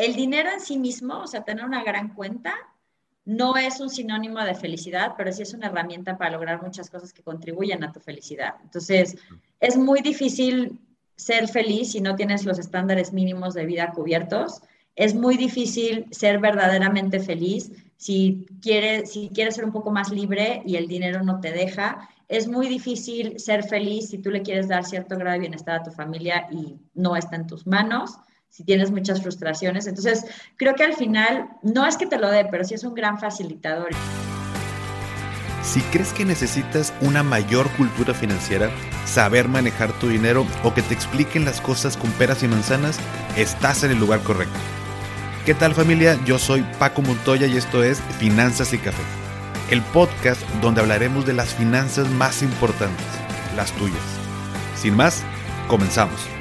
el dinero en sí mismo, o sea, tener una gran cuenta, no es un sinónimo de felicidad, pero sí es una herramienta para lograr muchas cosas que contribuyen a tu felicidad. Entonces, es muy difícil ser feliz si no tienes los estándares mínimos de vida cubiertos. Es muy difícil ser verdaderamente feliz si quieres, si quieres ser un poco más libre y el dinero no te deja. Es muy difícil ser feliz si tú le quieres dar cierto grado de bienestar a tu familia y no está en tus manos si tienes muchas frustraciones. Entonces, creo que al final, no es que te lo dé, pero sí es un gran facilitador. Si crees que necesitas una mayor cultura financiera, saber manejar tu dinero o que te expliquen las cosas con peras y manzanas, estás en el lugar correcto. ¿Qué tal familia? Yo soy Paco Montoya y esto es Finanzas y Café, el podcast donde hablaremos de las finanzas más importantes, las tuyas. Sin más, comenzamos.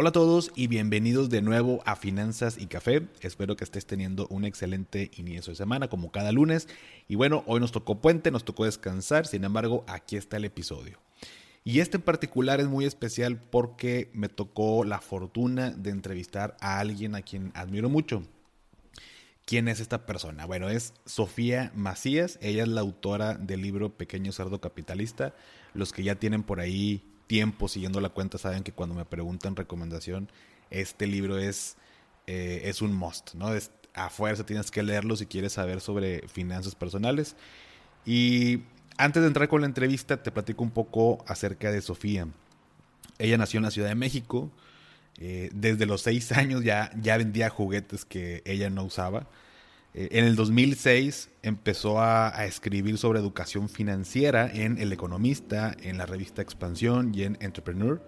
Hola a todos y bienvenidos de nuevo a Finanzas y Café. Espero que estés teniendo un excelente inicio de semana como cada lunes. Y bueno, hoy nos tocó puente, nos tocó descansar, sin embargo, aquí está el episodio. Y este en particular es muy especial porque me tocó la fortuna de entrevistar a alguien a quien admiro mucho. ¿Quién es esta persona? Bueno, es Sofía Macías. Ella es la autora del libro Pequeño Cerdo Capitalista. Los que ya tienen por ahí tiempo siguiendo la cuenta saben que cuando me preguntan recomendación, este libro es, eh, es un must, ¿no? Es, a fuerza tienes que leerlo si quieres saber sobre finanzas personales. Y antes de entrar con la entrevista, te platico un poco acerca de Sofía. Ella nació en la Ciudad de México. Eh, desde los seis años ya, ya vendía juguetes que ella no usaba. Eh, en el 2006 empezó a, escribir sobre educación financiera en El Economista, en la revista Expansión y en Entrepreneur.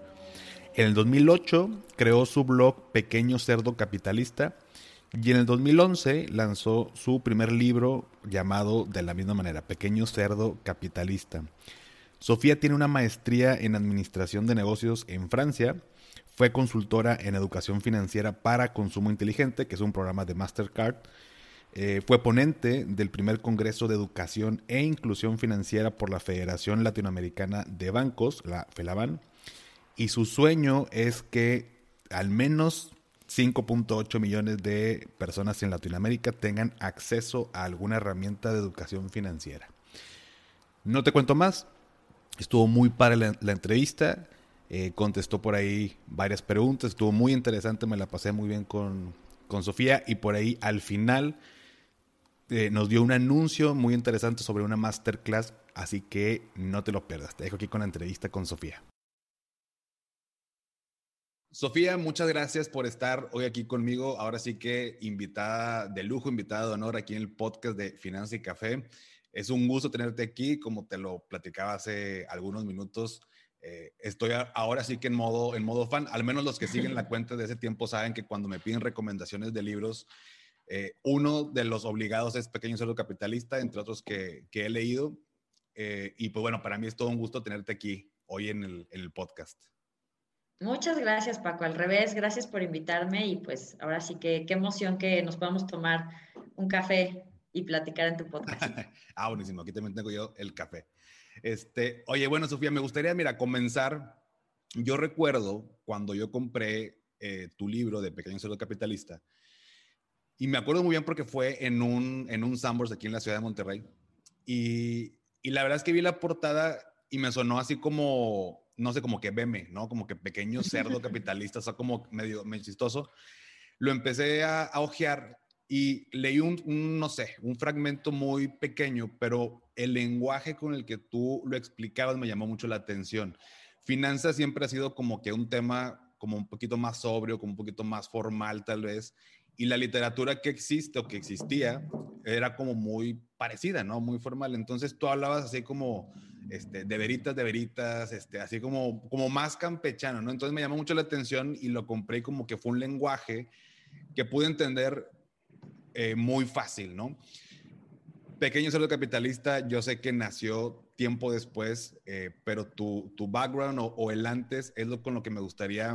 En el 2008 creó su blog Pequeño Cerdo Capitalista y en el 2011 lanzó su primer libro llamado de la misma manera, Pequeño Cerdo Capitalista. Sofía tiene una maestría en Administración de Negocios en Francia. Fue consultora en Educación Financiera para Consumo Inteligente, que es un programa de Mastercard eh, fue ponente del primer Congreso de Educación e Inclusión Financiera por la Federación Latinoamericana de Bancos, la FELABAN, y su sueño es que al menos 5.8 millones de personas en Latinoamérica tengan acceso a alguna herramienta de educación financiera. No te cuento más, estuvo muy para la, entrevista, eh, contestó por ahí varias preguntas, estuvo muy interesante, me la pasé muy bien con, con Sofía y por ahí al final eh, nos dio un anuncio muy interesante sobre una masterclass, así que no te lo pierdas. Te dejo aquí con la entrevista con Sofía. Sofía, muchas gracias por estar hoy aquí conmigo. Ahora sí que invitada de lujo, invitada de honor aquí en el podcast de Finanza y Café. Es un gusto tenerte aquí, como te lo platicaba hace algunos minutos. Eh, estoy ahora sí que en modo, en modo fan. Al menos los que siguen la cuenta de ese tiempo saben que cuando me piden recomendaciones de libros, eh, uno de los obligados es Pequeño Cerdo Capitalista, entre otros que, he leído. Eh, y pues bueno, para mí es todo un gusto tenerte aquí hoy en el, podcast. Muchas gracias, Paco. Al revés, gracias por invitarme y pues ahora sí que qué emoción que nos podamos tomar un café y platicar en tu podcast. ah, buenísimo. Aquí también tengo yo el café. Este, oye, bueno, Sofía, me gustaría, mira, comenzar. Yo recuerdo cuando yo compré eh, tu libro de Pequeño Cerdo Capitalista, y me acuerdo muy bien porque fue en un, en un Sambors aquí en la ciudad de Monterrey. Y, y la verdad es que vi la portada y me sonó así como, no sé, como que beme, ¿no? Como que pequeño cerdo capitalista, o sea, como medio, medio chistoso. Lo empecé a, a ojear y leí un, un, no sé, un fragmento muy pequeño, pero el lenguaje con el que tú lo explicabas me llamó mucho la atención. Finanzas siempre ha sido como que un tema como un poquito más sobrio, como un poquito más formal tal vez, y la literatura que existe o que existía era como muy parecida, ¿no? Muy formal. Entonces tú hablabas así como este, de veritas, de veritas, este, así como, como más campechano, ¿no? Entonces me llamó mucho la atención y lo compré como que fue un lenguaje que pude entender eh, muy fácil, ¿no? Pequeño Cerdo Capitalista, yo sé que nació tiempo después, eh, pero tu, tu background o, o, el antes es lo con lo que me gustaría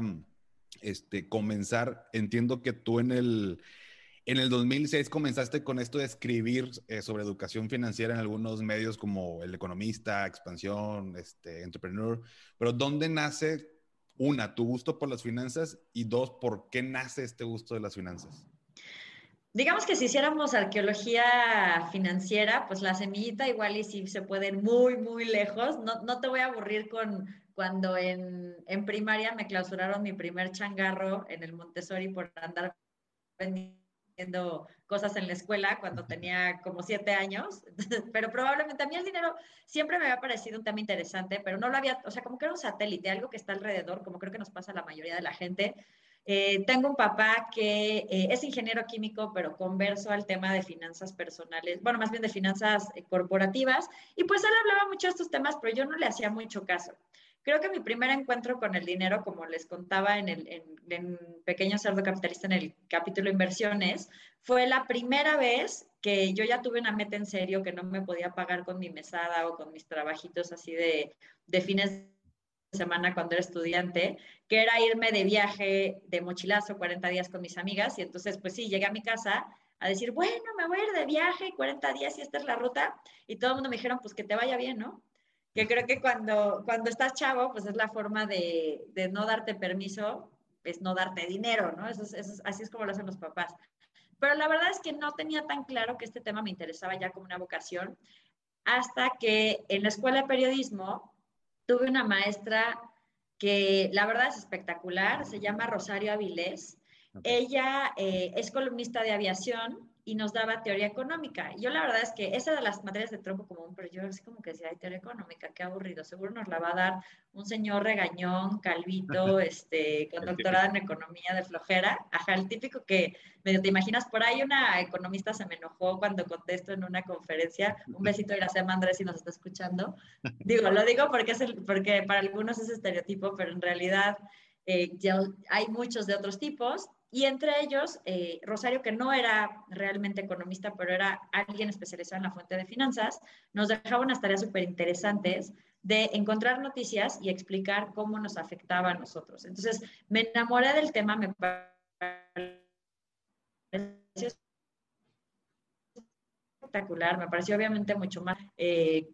este, comenzar, entiendo que tú en el, En el 2006 comenzaste con esto de escribir eh, sobre educación financiera en algunos medios como El Economista, Expansión, este, Entrepreneur, pero ¿dónde nace una, tu gusto por las finanzas y dos, ¿por qué nace este gusto de las finanzas? Digamos que si hiciéramos arqueología financiera, pues la semillita igual y si se puede ir muy, muy lejos. No, no te voy a aburrir con cuando en, en primaria me clausuraron mi primer changarro en el Montessori por andar vendiendo cosas en la escuela cuando tenía como siete años, pero probablemente a mí el dinero siempre me había parecido un tema interesante, pero no lo había, o sea, como que era un satélite, algo que está alrededor, como creo que nos pasa a la mayoría de la gente. Eh, tengo un papá que eh, es ingeniero químico, pero converso al tema de finanzas personales, bueno, más bien de finanzas eh, corporativas, y pues él hablaba mucho de estos temas, pero yo no le hacía mucho caso. Creo que mi primer encuentro con el dinero, como les contaba en el en, Pequeño Cerdo Capitalista en el capítulo Inversiones, fue la primera vez que yo ya tuve una meta en serio que no me podía pagar con mi mesada o con mis trabajitos así de, de fines de semana cuando era estudiante, que era irme de viaje de mochilazo 40 días con mis amigas y entonces pues sí, llegué a mi casa a decir, bueno, me voy a ir de viaje 40 días y esta es la ruta y todo el mundo me dijeron, pues que te vaya bien, ¿no? Que creo que cuando, cuando estás chavo, pues es la forma de, de no darte permiso, es no darte dinero, ¿no? Eso es, así es como lo hacen los papás. Pero la verdad es que no tenía tan claro que este tema me interesaba ya como una vocación, hasta que en la escuela de periodismo tuve una maestra que la verdad es espectacular, se llama Rosario Avilés. Ella eh, es columnista de aviación y nos daba teoría económica. Yo la verdad es que esa de las materias de tronco común, pero yo así como que decía, hay teoría económica, qué aburrido, seguro nos la va a dar un señor regañón, calvito, este, con doctorado en economía de flojera, ajá, el típico que medio te imaginas, por ahí una economista se me enojó cuando contesto en una conferencia, un besito a Iracema Andrés si nos está escuchando, digo, lo digo porque, es el, porque para algunos es estereotipo, pero en realidad... Eh, ya hay muchos de otros tipos y entre ellos, eh, Rosario, que no era realmente economista, pero era alguien especializado en la fuente de finanzas, nos dejaba unas tareas súper interesantes de encontrar noticias y explicar cómo nos afectaba a nosotros. Entonces, me enamoré del tema, me pareció espectacular, me pareció obviamente mucho más eh,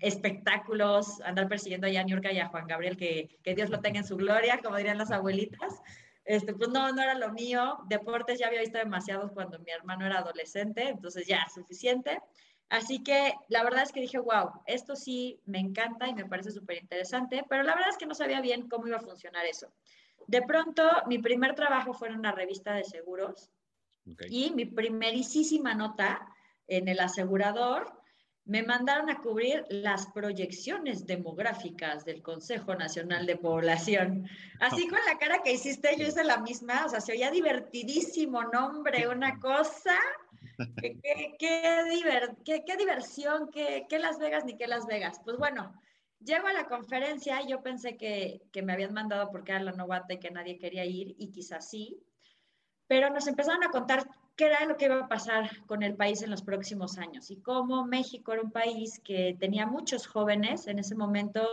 espectáculos, andar persiguiendo a Jan y a Juan Gabriel, que, que Dios lo tenga en su gloria, como dirían las abuelitas. Este, pues no, no era lo mío. Deportes ya había visto demasiados cuando mi hermano era adolescente, entonces ya, suficiente. Así que la verdad es que dije, wow, esto sí me encanta y me parece súper interesante, pero la verdad es que no sabía bien cómo iba a funcionar eso. De pronto, mi primer trabajo fue en una revista de seguros y mi primerísima nota en el asegurador me mandaron a cubrir las proyecciones demográficas del Consejo Nacional de Población. Así con la cara que hiciste, yo hice la misma, o sea, se oía divertidísimo nombre, una cosa. Qué, qué, diversión, qué, Las Vegas ni qué Las Vegas. Pues bueno, llego a la conferencia y yo pensé que, que me habían mandado porque era la novata y que nadie quería ir, y quizás sí, pero nos empezaron a contar qué era lo que iba a pasar con el país en los próximos años y cómo México era un país que tenía muchos jóvenes en ese momento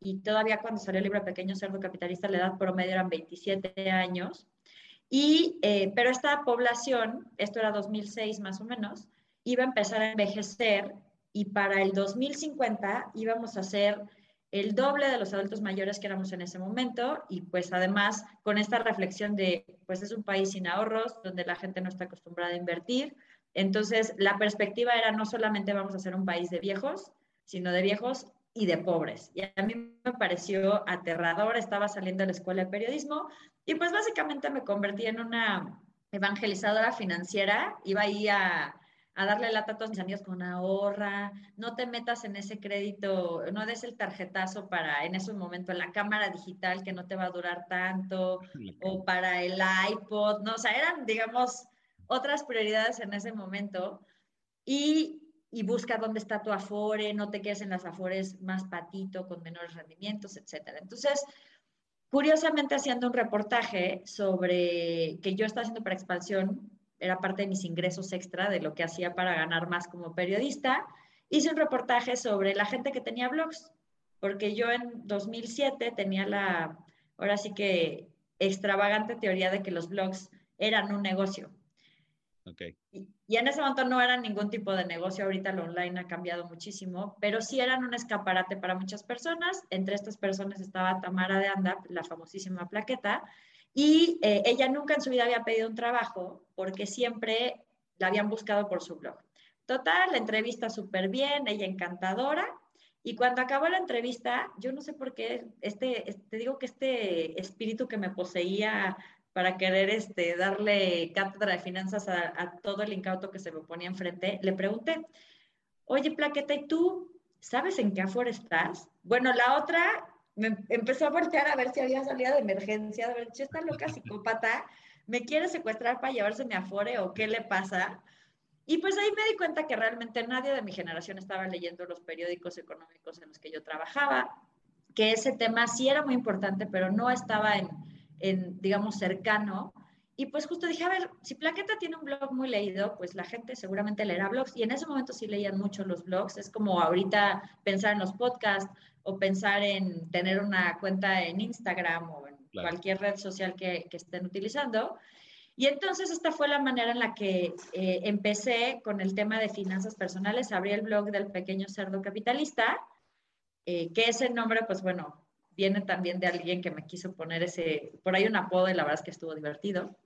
y todavía cuando salió el libro Pequeño Cerdo Capitalista la edad promedio eran 27 años. Y, eh, pero esta población, esto era 2006 más o menos, iba a empezar a envejecer y para el 2050 íbamos a ser el doble de los adultos mayores que éramos en ese momento y pues además con esta reflexión de pues es un país sin ahorros donde la gente no está acostumbrada a invertir. Entonces la perspectiva era no solamente vamos a ser un país de viejos, sino de viejos y de pobres. Y a mí me pareció aterrador, estaba saliendo de la escuela de periodismo y pues básicamente me convertí en una evangelizadora financiera, iba ahí a a darle lata a todos mis amigos con ahorra, no te metas en ese crédito, no des el tarjetazo para en ese momento la cámara digital que no te va a durar tanto, o para el iPod, no, o sea, eran, digamos, otras prioridades en ese momento. Y, y busca dónde está tu afore, no te quedes en las afores más patito, con menores rendimientos, etcétera. Entonces, curiosamente haciendo un reportaje sobre que yo estaba haciendo para expansión, era parte de mis ingresos extra de lo que hacía para ganar más como periodista. Hice un reportaje sobre la gente que tenía blogs, porque yo en 2007 tenía la, ahora sí que extravagante teoría de que los blogs eran un negocio. Okay. Y, y, en ese momento no eran ningún tipo de negocio, ahorita lo online ha cambiado muchísimo, pero sí eran un escaparate para muchas personas. Entre estas personas estaba Tamara de Anda, la famosísima plaqueta, y eh, ella nunca en su vida había pedido un trabajo porque siempre la habían buscado por su blog. Total, la entrevista súper bien, ella encantadora. Y cuando acabó la entrevista, yo no sé por qué, este, te digo que este espíritu que me poseía para querer este, darle cátedra de finanzas a, todo el incauto que se me ponía enfrente, le pregunté, oye, Plaqueta, ¿y tú sabes en qué afuera estás? Bueno, la otra me empezó a voltear a ver si había salido de emergencia, de ver, si está loca psicópata, me quiere secuestrar para llevarse mi afore o qué le pasa. Y pues ahí me di cuenta que realmente nadie de mi generación estaba leyendo los periódicos económicos en los que yo trabajaba, que ese tema sí era muy importante, pero no estaba en, en digamos, cercano. Y pues justo dije, a ver, si Plaqueta tiene un blog muy leído, pues la gente seguramente leerá blogs. Y en ese momento sí leían mucho los blogs. Es como ahorita pensar en los podcasts o pensar en tener una cuenta en Instagram o en cualquier red social que, que, estén utilizando. Y entonces esta fue la manera en la que eh, empecé con el tema de finanzas personales. Abrí el blog del pequeño cerdo capitalista, eh, que ese nombre, pues bueno, viene también de alguien que me quiso poner ese, por ahí un apodo y la verdad es que estuvo divertido.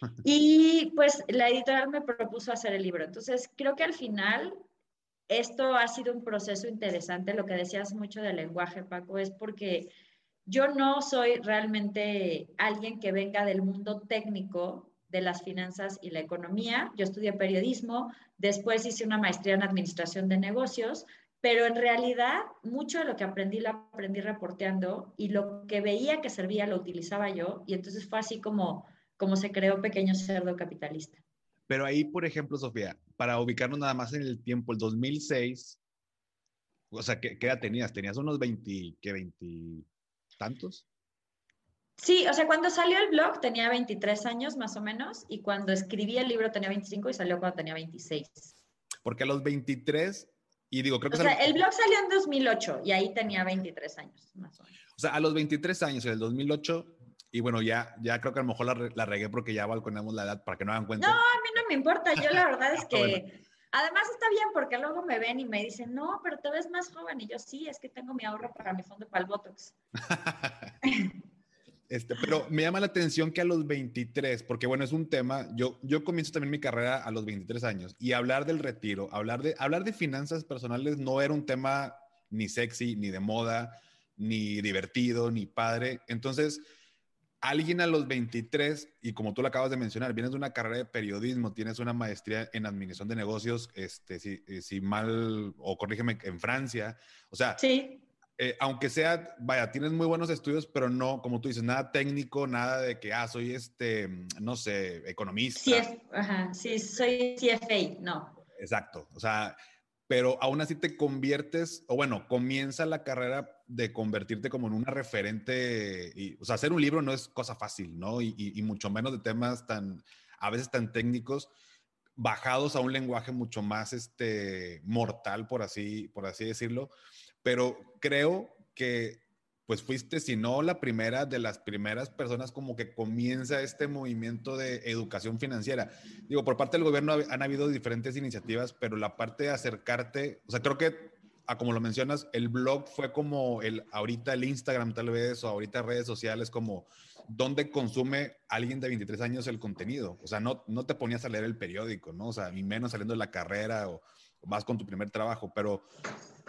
Y pues la editorial me propuso hacer el libro. Entonces creo que al final esto ha sido un proceso interesante. Lo que decías mucho del lenguaje, Paco, es porque yo no soy realmente alguien que venga del mundo técnico de las finanzas y la economía. Yo estudié periodismo, después hice una maestría en administración de negocios, pero en realidad mucho de lo que aprendí lo aprendí reporteando y lo que veía que servía lo utilizaba yo y entonces fue así como, como se creó Pequeño Cerdo Capitalista. Pero ahí, por ejemplo, Sofía, para ubicarnos nada más en el tiempo, el 2006, o sea, ¿qué, qué edad tenías? ¿Tenías unos 20, qué, 20 tantos? Sí, o sea, cuando salió el blog tenía 23 años más o menos y cuando escribí el libro tenía 25 y salió cuando tenía 26. Porque a los 23 y digo, creo que... O sea, el blog salió en 2008 y ahí tenía 23 años, más o menos. O sea, a los 23 años, en el 2008, y bueno, ya, ya creo que a lo mejor la, la regué porque ya balconeamos la edad para que no hagan cuenta. No, a mí me importa. Yo la verdad es que... Además está bien porque luego me ven y me dicen, no, pero te ves más joven. Y yo, sí, es que tengo mi ahorro para mi fondo para el Botox. Este, pero me llama la atención que a los 23, porque bueno, es un tema, yo, yo comienzo también mi carrera a los 23 años y hablar del retiro, hablar de, hablar de finanzas personales no era un tema ni sexy, ni de moda, ni divertido, ni padre. Entonces, alguien a los 23, y como tú lo acabas de mencionar, vienes de una carrera de periodismo, tienes una maestría en administración de negocios, este, si, si mal, o corrígeme, en Francia, o sea, sí eh, aunque sea, vaya, tienes muy buenos estudios, pero no, como tú dices, nada técnico, nada de que, ah, soy este, no sé, economista. Sí, ajá, sí, soy CFA, no. Exacto, o sea, pero aún así te conviertes, o bueno, comienza la carrera de convertirte como en una referente, y, o sea, hacer un libro no es cosa fácil, ¿no? Y, mucho menos de temas tan, a veces tan técnicos, bajados a un lenguaje mucho más, este, mortal, por así, por así decirlo pero creo que pues fuiste, si no la primera, de las primeras personas como que comienza este movimiento de educación financiera. Digo, por parte del gobierno han habido diferentes iniciativas, pero la parte de acercarte, o sea, creo que, a como lo mencionas, el blog fue como el, ahorita el Instagram tal vez, o ahorita redes sociales, como donde consume alguien de 23 años el contenido. O sea, no, no te ponías a leer el periódico, ¿no? O sea, ni menos saliendo de la carrera o, o más con tu primer trabajo, pero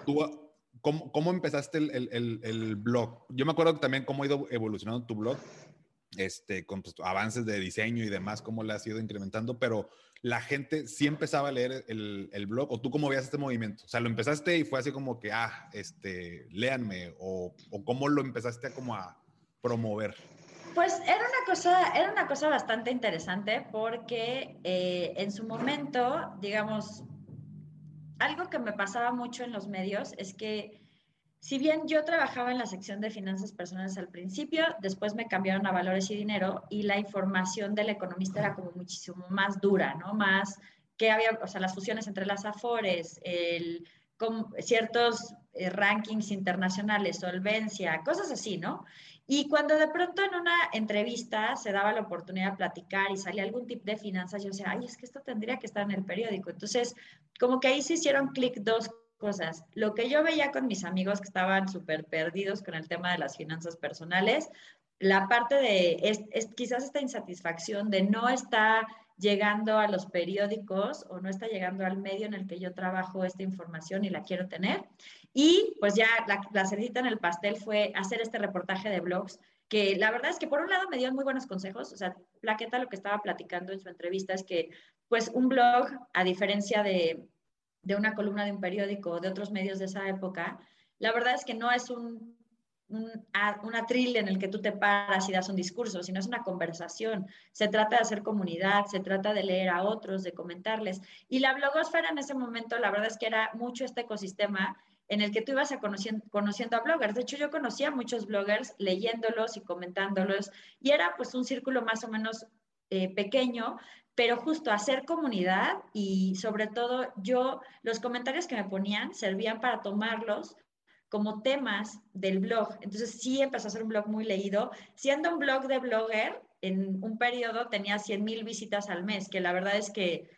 tú ¿Cómo, cómo empezaste el, el, el, blog? Yo me acuerdo también cómo ha ido evolucionando tu blog, este, con pues, avances de diseño y demás, cómo le has ido incrementando, pero la gente sí empezaba a leer el, blog, o tú cómo veías este movimiento? O sea, lo empezaste y fue así como que, ah, este, léanme, o, o cómo lo empezaste a como a promover. Pues era una cosa, era una cosa bastante interesante porque eh, en su momento, digamos, algo que me pasaba mucho en los medios es que si bien yo trabajaba en la sección de finanzas personales al principio, después me cambiaron a valores y dinero y la información del economista era como muchísimo más dura, ¿no? Más que había, o sea, las fusiones entre las afores, el, con ciertos eh, rankings internacionales, solvencia, cosas así, ¿no? Y cuando de pronto en una entrevista se daba la oportunidad de platicar y salía algún tip de finanzas, yo decía, ay, es que esto tendría que estar en el periódico. Entonces, como que ahí se hicieron clic dos cosas. Lo que yo veía con mis amigos que estaban súper perdidos con el tema de las finanzas personales, la parte de es, quizás esta insatisfacción de no estar llegando a los periódicos o no está llegando al medio en el que yo trabajo esta información y la quiero tener. Y pues ya la, la en el pastel fue hacer este reportaje de blogs que la verdad es que por un lado me dio muy buenos consejos, o sea, Plaqueta lo que estaba platicando en su entrevista es que pues un blog, a diferencia de, de una columna de un periódico o de otros medios de esa época, la verdad es que no es un un, atril en el que tú te paras y das un discurso, sino es una conversación. Se trata de hacer comunidad, se trata de leer a otros, de comentarles. Y la blogosfera en ese momento, la verdad es que era mucho este ecosistema en el que tú ibas a conociendo, a bloggers. De hecho, yo conocía a muchos bloggers leyéndolos y comentándolos y era pues un círculo más o menos eh, pequeño, pero justo hacer comunidad y sobre todo yo, los comentarios que me ponían servían para tomarlos como temas del blog. Entonces sí empezó a ser un blog muy leído. Siendo un blog de blogger, en un periodo tenía 100 mil visitas al mes, que la verdad es que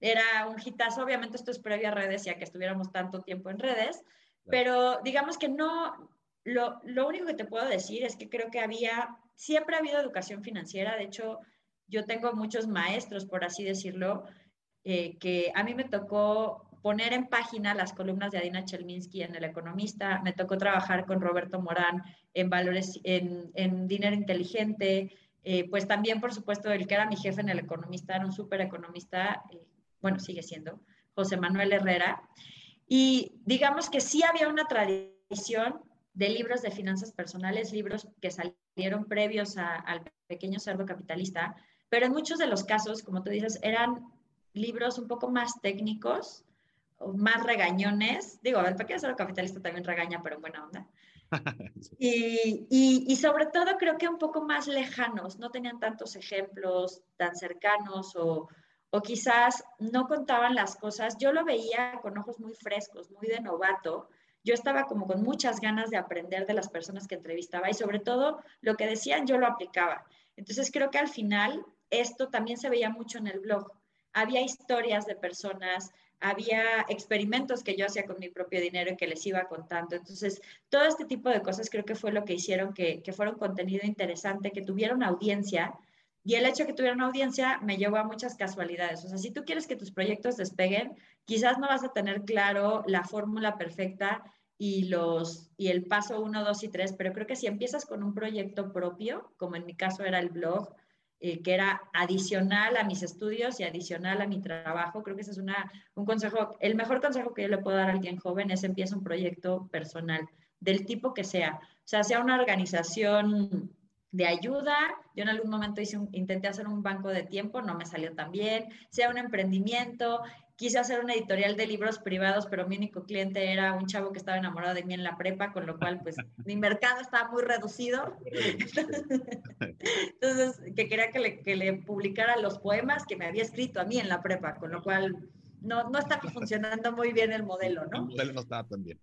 era un hitazo. Obviamente esto es previo a redes, ya que estuviéramos tanto tiempo en redes, pero digamos que no, lo, lo, único que te puedo decir es que creo que había, siempre ha habido educación financiera. De hecho, yo tengo muchos maestros, por así decirlo, eh, que a mí me tocó poner en página las columnas de Adina Chelminsky en El Economista, me tocó trabajar con Roberto Morán en valores, en, dinero inteligente, eh, pues también, por supuesto, el que era mi jefe en El Economista, era un súper economista, eh, bueno, sigue siendo, José Manuel Herrera. Y digamos que sí había una tradición de libros de finanzas personales, libros que salieron previos al pequeño cerdo capitalista, pero en muchos de los casos, como tú dices, eran libros un poco más técnicos, más regañones. Digo, el pequeño cerdo capitalista también regaña, pero en buena onda. y, y, sobre todo creo que un poco más lejanos, no tenían tantos ejemplos tan cercanos o, o quizás no contaban las cosas. Yo lo veía con ojos muy frescos, muy de novato. Yo estaba como con muchas ganas de aprender de las personas que entrevistaba y sobre todo lo que decían yo lo aplicaba. Entonces creo que al final esto también se veía mucho en el blog. Había historias de personas, había experimentos que yo hacía con mi propio dinero y que les iba contando. Entonces, todo este tipo de cosas creo que fue lo que hicieron que, que fuera un contenido interesante, que tuvieron audiencia. Y el hecho de que tuvieran audiencia me llevó a muchas casualidades. O sea, si tú quieres que tus proyectos despeguen, quizás no vas a tener claro la fórmula perfecta y, los, y el paso 1, 2 y 3, pero creo que si empiezas con un proyecto propio, como en mi caso era el blog, eh, que era adicional a mis estudios y adicional a mi trabajo. Creo que ese es una, un consejo, el mejor consejo que yo le puedo dar a alguien joven es empieza un proyecto personal, del tipo que sea. O sea, sea una organización de ayuda. Yo en algún momento hice intenté hacer un banco de tiempo, no me salió tan bien. Sea un emprendimiento, quise hacer una editorial de libros privados, pero mi único cliente era un chavo que estaba enamorado de mí en la prepa, con lo cual pues mi mercado estaba muy reducido. Entonces, que quería que le, que le, publicara los poemas que me había escrito a mí en la prepa, con lo cual no, no estaba funcionando muy bien el modelo, ¿no? El modelo no estaba tan bien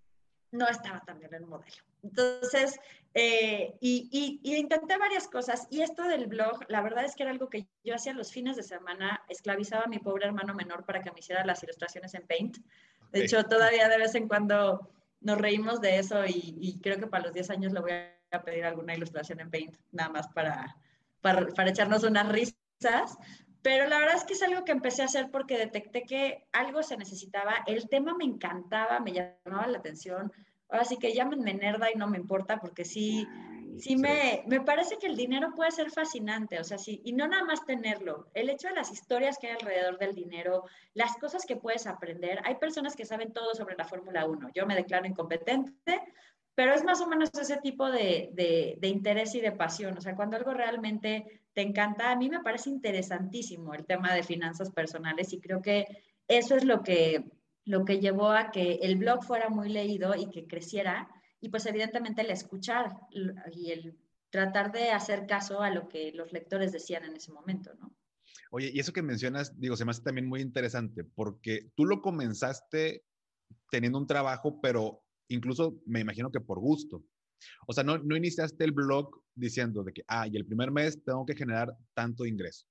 no estaba tan bien el modelo. Entonces, eh, y, intenté varias cosas. Y esto del blog, la verdad es que era algo que yo hacía los fines de semana, esclavizaba a mi pobre hermano menor para que me hiciera las ilustraciones en Paint. De hecho, todavía de vez en cuando nos reímos de eso y, creo que para los 10 años le voy a pedir alguna ilustración en Paint, nada más para, para, para echarnos unas risas. Pero la verdad es que es algo que empecé a hacer porque detecté que algo se necesitaba. El tema me encantaba, me llamaba la atención. Así que llámenme nerda y no me importa porque sí, sí me, me parece que el dinero puede ser fascinante. O sea, sí, y no nada más tenerlo. El hecho de las historias que hay alrededor del dinero, las cosas que puedes aprender. Hay personas que saben todo sobre la Fórmula 1. Yo me declaro incompetente, pero es más o menos ese tipo de, de, interés y de pasión. O sea, cuando algo realmente te encanta, a mí me parece interesantísimo el tema de finanzas personales y creo que eso es lo que, lo que llevó a que el blog fuera muy leído y que creciera. Y pues evidentemente el escuchar y el tratar de hacer caso a lo que los lectores decían en ese momento, ¿no? Oye, y eso que mencionas, digo, se me hace también muy interesante porque tú lo comenzaste teniendo un trabajo, pero incluso me imagino que por gusto. O sea, no, no iniciaste el blog diciendo de que, ah, y el primer mes tengo que generar tanto ingreso.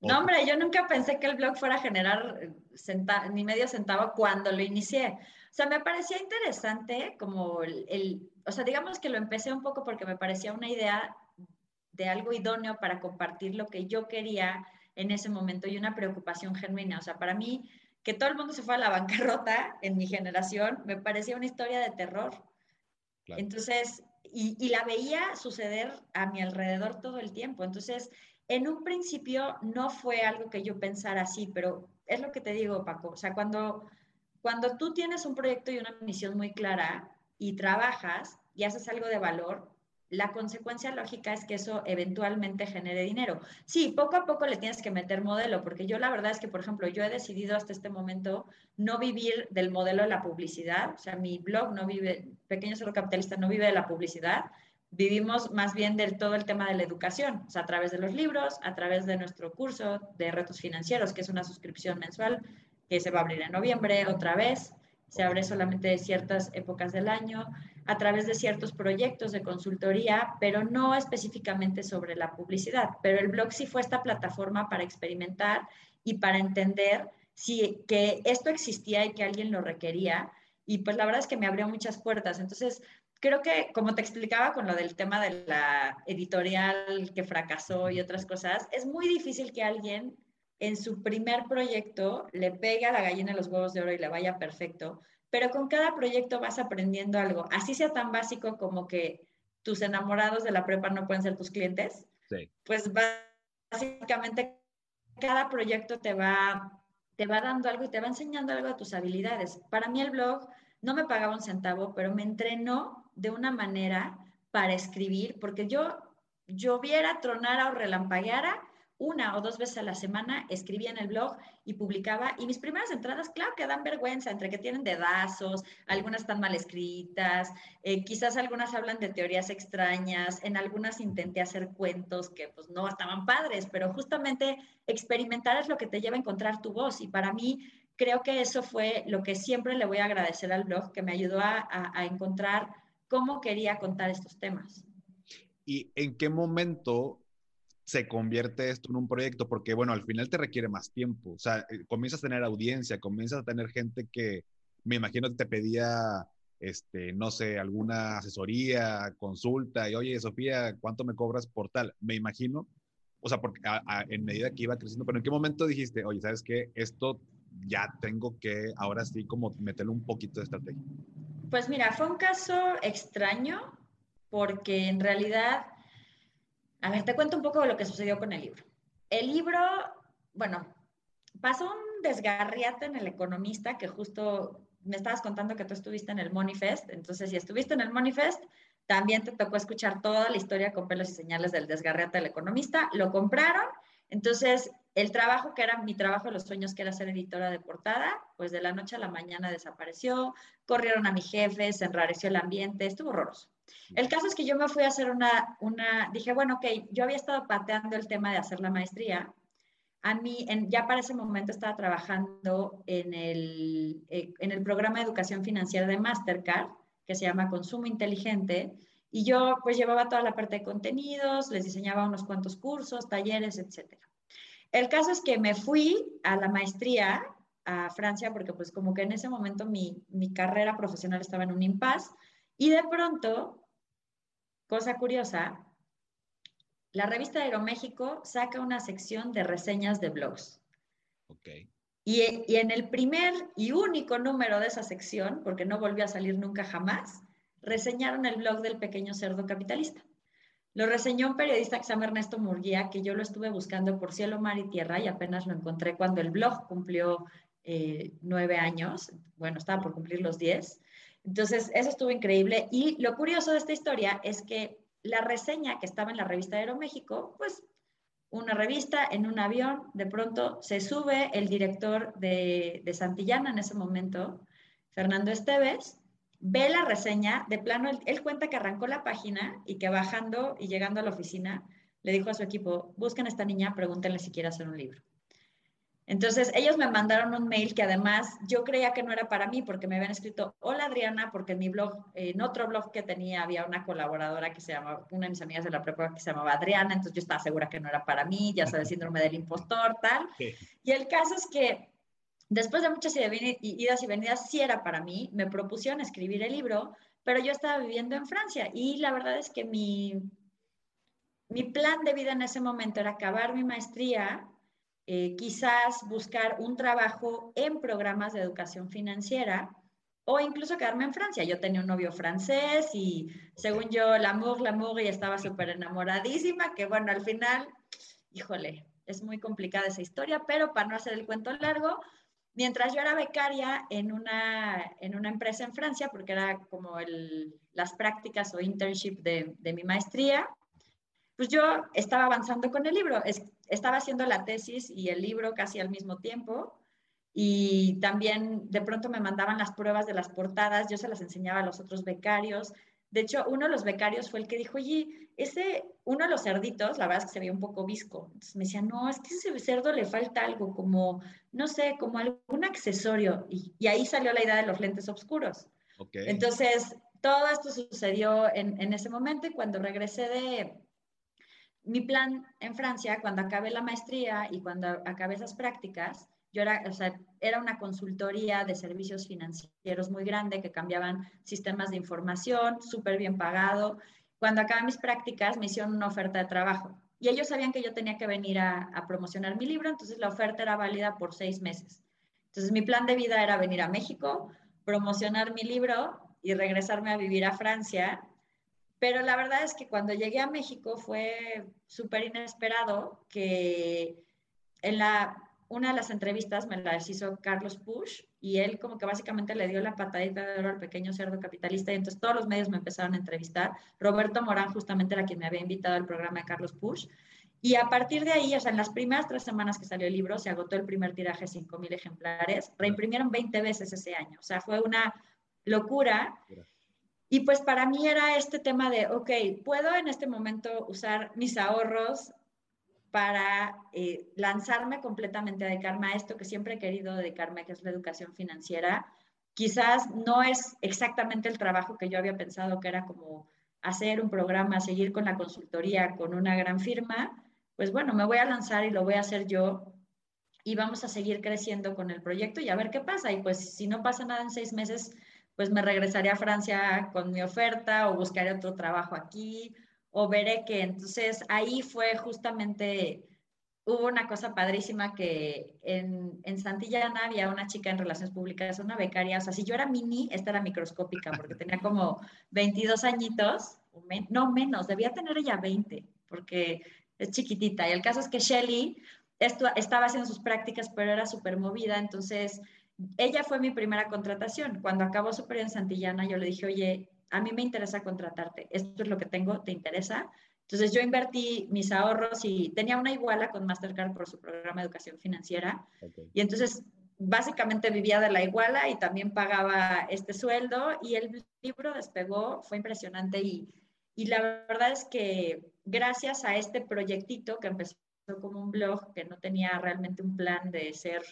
No, hombre, yo nunca pensé que el blog fuera a generar ni medio centavo cuando lo inicié. O sea, me parecía interesante como el, el, o sea, digamos que lo empecé un poco porque me parecía una idea de algo idóneo para compartir lo que yo quería en ese momento y una preocupación genuina. O sea, para mí, que todo el mundo se fue a la bancarrota en mi generación, me parecía una historia de terror. Entonces, y, la veía suceder a mi alrededor todo el tiempo. Entonces, en un principio no fue algo que yo pensara así, pero es lo que te digo, Paco. O sea, cuando, cuando tú tienes un proyecto y una misión muy clara y trabajas y haces algo de valor, la consecuencia lógica es que eso eventualmente genere dinero. Sí, poco a poco le tienes que meter modelo, porque yo la verdad es que, por ejemplo, yo he decidido hasta este momento no vivir del modelo de la publicidad, o sea, mi blog no vive, Pequeño Cerdo Capitalista no vive de la publicidad, vivimos más bien del todo el tema de la educación, o sea, a través de los libros, a través de nuestro curso de retos financieros, que es una suscripción mensual que se va a abrir en noviembre otra vez, se abre solamente ciertas épocas del año, a través de ciertos proyectos de consultoría, pero no específicamente sobre la publicidad. Pero el blog sí fue esta plataforma para experimentar y para entender si que esto existía y que alguien lo requería. Y pues la verdad es que me abrió muchas puertas. Entonces, creo que, como te explicaba con lo del tema de la editorial que fracasó y otras cosas, es muy difícil que alguien en su primer proyecto le pegue a la gallina los huevos de oro y le vaya perfecto, pero con cada proyecto vas aprendiendo algo, así sea tan básico como que tus enamorados de la prepa no pueden ser tus clientes, sí. pues básicamente cada proyecto te va, te va dando algo y te va enseñando algo de tus habilidades. Para mí el blog no me pagaba un centavo, pero me entrenó de una manera para escribir, porque yo lloviera, tronara o relampagueara, una o dos veces a la semana escribía en el blog y publicaba. Y mis primeras entradas, claro que dan vergüenza, entre que tienen dedazos, algunas están mal escritas, eh, quizás algunas hablan de teorías extrañas, en algunas intenté hacer cuentos que pues no estaban padres, pero justamente experimentar es lo que te lleva a encontrar tu voz. Y para mí creo que eso fue lo que siempre le voy a agradecer al blog, que me ayudó a, encontrar cómo quería contar estos temas. ¿Y en qué momento se convierte esto en un proyecto, porque bueno, al final te requiere más tiempo, o sea, eh, comienzas a tener audiencia, comienzas a tener gente que me imagino te pedía, este, no sé, alguna asesoría, consulta, y oye, Sofía, ¿cuánto me cobras por tal? Me imagino, o sea, porque en medida que iba creciendo, pero ¿en qué momento dijiste, oye, ¿sabes qué? Esto ya tengo que ahora sí como meterle un poquito de estrategia. Pues mira, fue un caso extraño porque en realidad, a ver, te cuento un poco de lo que sucedió con el libro. El libro, bueno, pasó un desgarriate en el economista que justo me estabas contando que tú estuviste en el Monifest, entonces si estuviste en el Monifest, también te tocó escuchar toda la historia con pelos y señales del desgarriate del economista, lo compraron, entonces el trabajo que era mi trabajo los sueños, que era ser editora de portada, pues de la noche a la mañana desapareció, corrieron a mi jefe, se enrareció el ambiente, estuvo horroroso. El caso es que yo me fui a hacer una, una, dije, bueno, ok, yo había estado pateando el tema de hacer la maestría. A mí, en, ya para ese momento estaba trabajando en el, eh, en el programa de educación financiera de Mastercard, que se llama Consumo Inteligente, y yo pues llevaba toda la parte de contenidos, les diseñaba unos cuantos cursos, talleres, etcétera. El caso es que me fui a la maestría a Francia porque pues como que en ese momento mi, mi carrera profesional estaba en un impasse y de pronto, cosa curiosa, la revista Aeroméxico saca una sección de reseñas de blogs. Ok. Y, y, en el primer y único número de esa sección, porque no volvió a salir nunca jamás, reseñaron el blog del pequeño cerdo capitalista. Lo reseñó un periodista que se llama Ernesto Murguía, que yo lo estuve buscando por cielo, mar y tierra y apenas lo encontré cuando el blog cumplió eh, nueve años. Bueno, estaba por cumplir los diez. Entonces, eso estuvo increíble. Y lo curioso de esta historia es que la reseña que estaba en la revista Aeroméxico, pues una revista en un avión, de pronto se sube el director de, de Santillana en ese momento, Fernando Esteves, ve la reseña, de plano, él, cuenta que arrancó la página y que bajando y llegando a la oficina, le dijo a su equipo, busquen a esta niña, pregúntenle si quiere hacer un libro. Entonces, ellos me mandaron un mail que además yo creía que no era para mí porque me habían escrito, hola Adriana, porque en mi blog, en otro blog que tenía había una colaboradora que se llamaba, una de mis amigas de la prepa que se llamaba Adriana, entonces yo estaba segura que no era para mí, ya sabes, síndrome del impostor, tal. Y el caso es que después de muchas idas y venidas, sí era para mí, me propusieron escribir el libro, pero yo estaba viviendo en Francia y la verdad es que mi, mi plan de vida en ese momento era acabar mi maestría eh, quizás buscar un trabajo en programas de educación financiera o incluso quedarme en Francia. Yo tenía un novio francés y según yo, l'amour, l'amour, y estaba súper enamoradísima, que bueno, al final, híjole, es muy complicada esa historia, pero para no hacer el cuento largo, mientras yo era becaria en una, en una empresa en Francia, porque era como el, las prácticas o internship de, de mi maestría, pues yo estaba avanzando con el libro, estaba haciendo la tesis y el libro casi al mismo tiempo y también de pronto me mandaban las pruebas de las portadas, yo se las enseñaba a los otros becarios. De hecho, uno de los becarios fue el que dijo, oye, ese, uno de los cerditos, la verdad es que se veía un poco visco. Entonces me decía, no, es que ese cerdo le falta algo, como, no sé, como algún accesorio. Y, ahí salió la idea de los lentes oscuros. Entonces, todo esto sucedió en, en ese momento y cuando regresé de, mi plan en Francia, cuando acabé la maestría y cuando acabé esas prácticas, yo era, o sea, era una consultoría de servicios financieros muy grande que cambiaban sistemas de información, súper bien pagado. Cuando acabé mis prácticas, me hicieron una oferta de trabajo y ellos sabían que yo tenía que venir a, a promocionar mi libro, entonces la oferta era válida por seis meses. Entonces mi plan de vida era venir a México, promocionar mi libro y regresarme a vivir a Francia pero la verdad es que cuando llegué a México fue súper inesperado que en la, una de las entrevistas me las hizo Carlos Push y él como que básicamente le dio la patadita de oro al pequeño cerdo capitalista y entonces todos los medios me empezaron a entrevistar. Roberto Morán justamente era quien me había invitado al programa de Carlos Push. Y a partir de ahí, o sea, en las primeras tres semanas que salió el libro, se agotó el primer tiraje, 5.000 ejemplares, reimprimieron 20 veces ese año. O sea, fue una locura. Y pues para mí era este tema de, ok, puedo en este momento usar mis ahorros para eh, lanzarme completamente a dedicarme a esto que siempre he querido dedicarme, que es la educación financiera. Quizás no es exactamente el trabajo que yo había pensado que era como hacer un programa, seguir con la consultoría con una gran firma, pues bueno, me voy a lanzar y lo voy a hacer yo y vamos a seguir creciendo con el proyecto y a ver qué pasa. Y pues si no pasa nada en seis meses, pues me regresaré a Francia con mi oferta o buscaré otro trabajo aquí o veré que entonces ahí fue justamente, hubo una cosa padrísima que en, en Santillana había una chica en relaciones públicas, una becaria, o sea, si yo era mini, esta era microscópica porque tenía como 22 añitos, no menos, debía tener ella 20 porque es chiquitita. Y el caso es que Shelly estaba haciendo sus prácticas, pero era súper movida, entonces ella fue mi primera contratación. Cuando acabó su periodo en Santillana, yo le dije, oye, a mí me interesa contratarte, esto es lo que tengo, ¿te interesa? Entonces yo invertí mis ahorros y tenía una iguala con Mastercard por su programa de educación financiera. Y entonces básicamente vivía de la iguala y también pagaba este sueldo y el libro despegó, fue impresionante y, y la verdad es que gracias a este proyectito que empezó como un blog, que no tenía realmente un plan de ser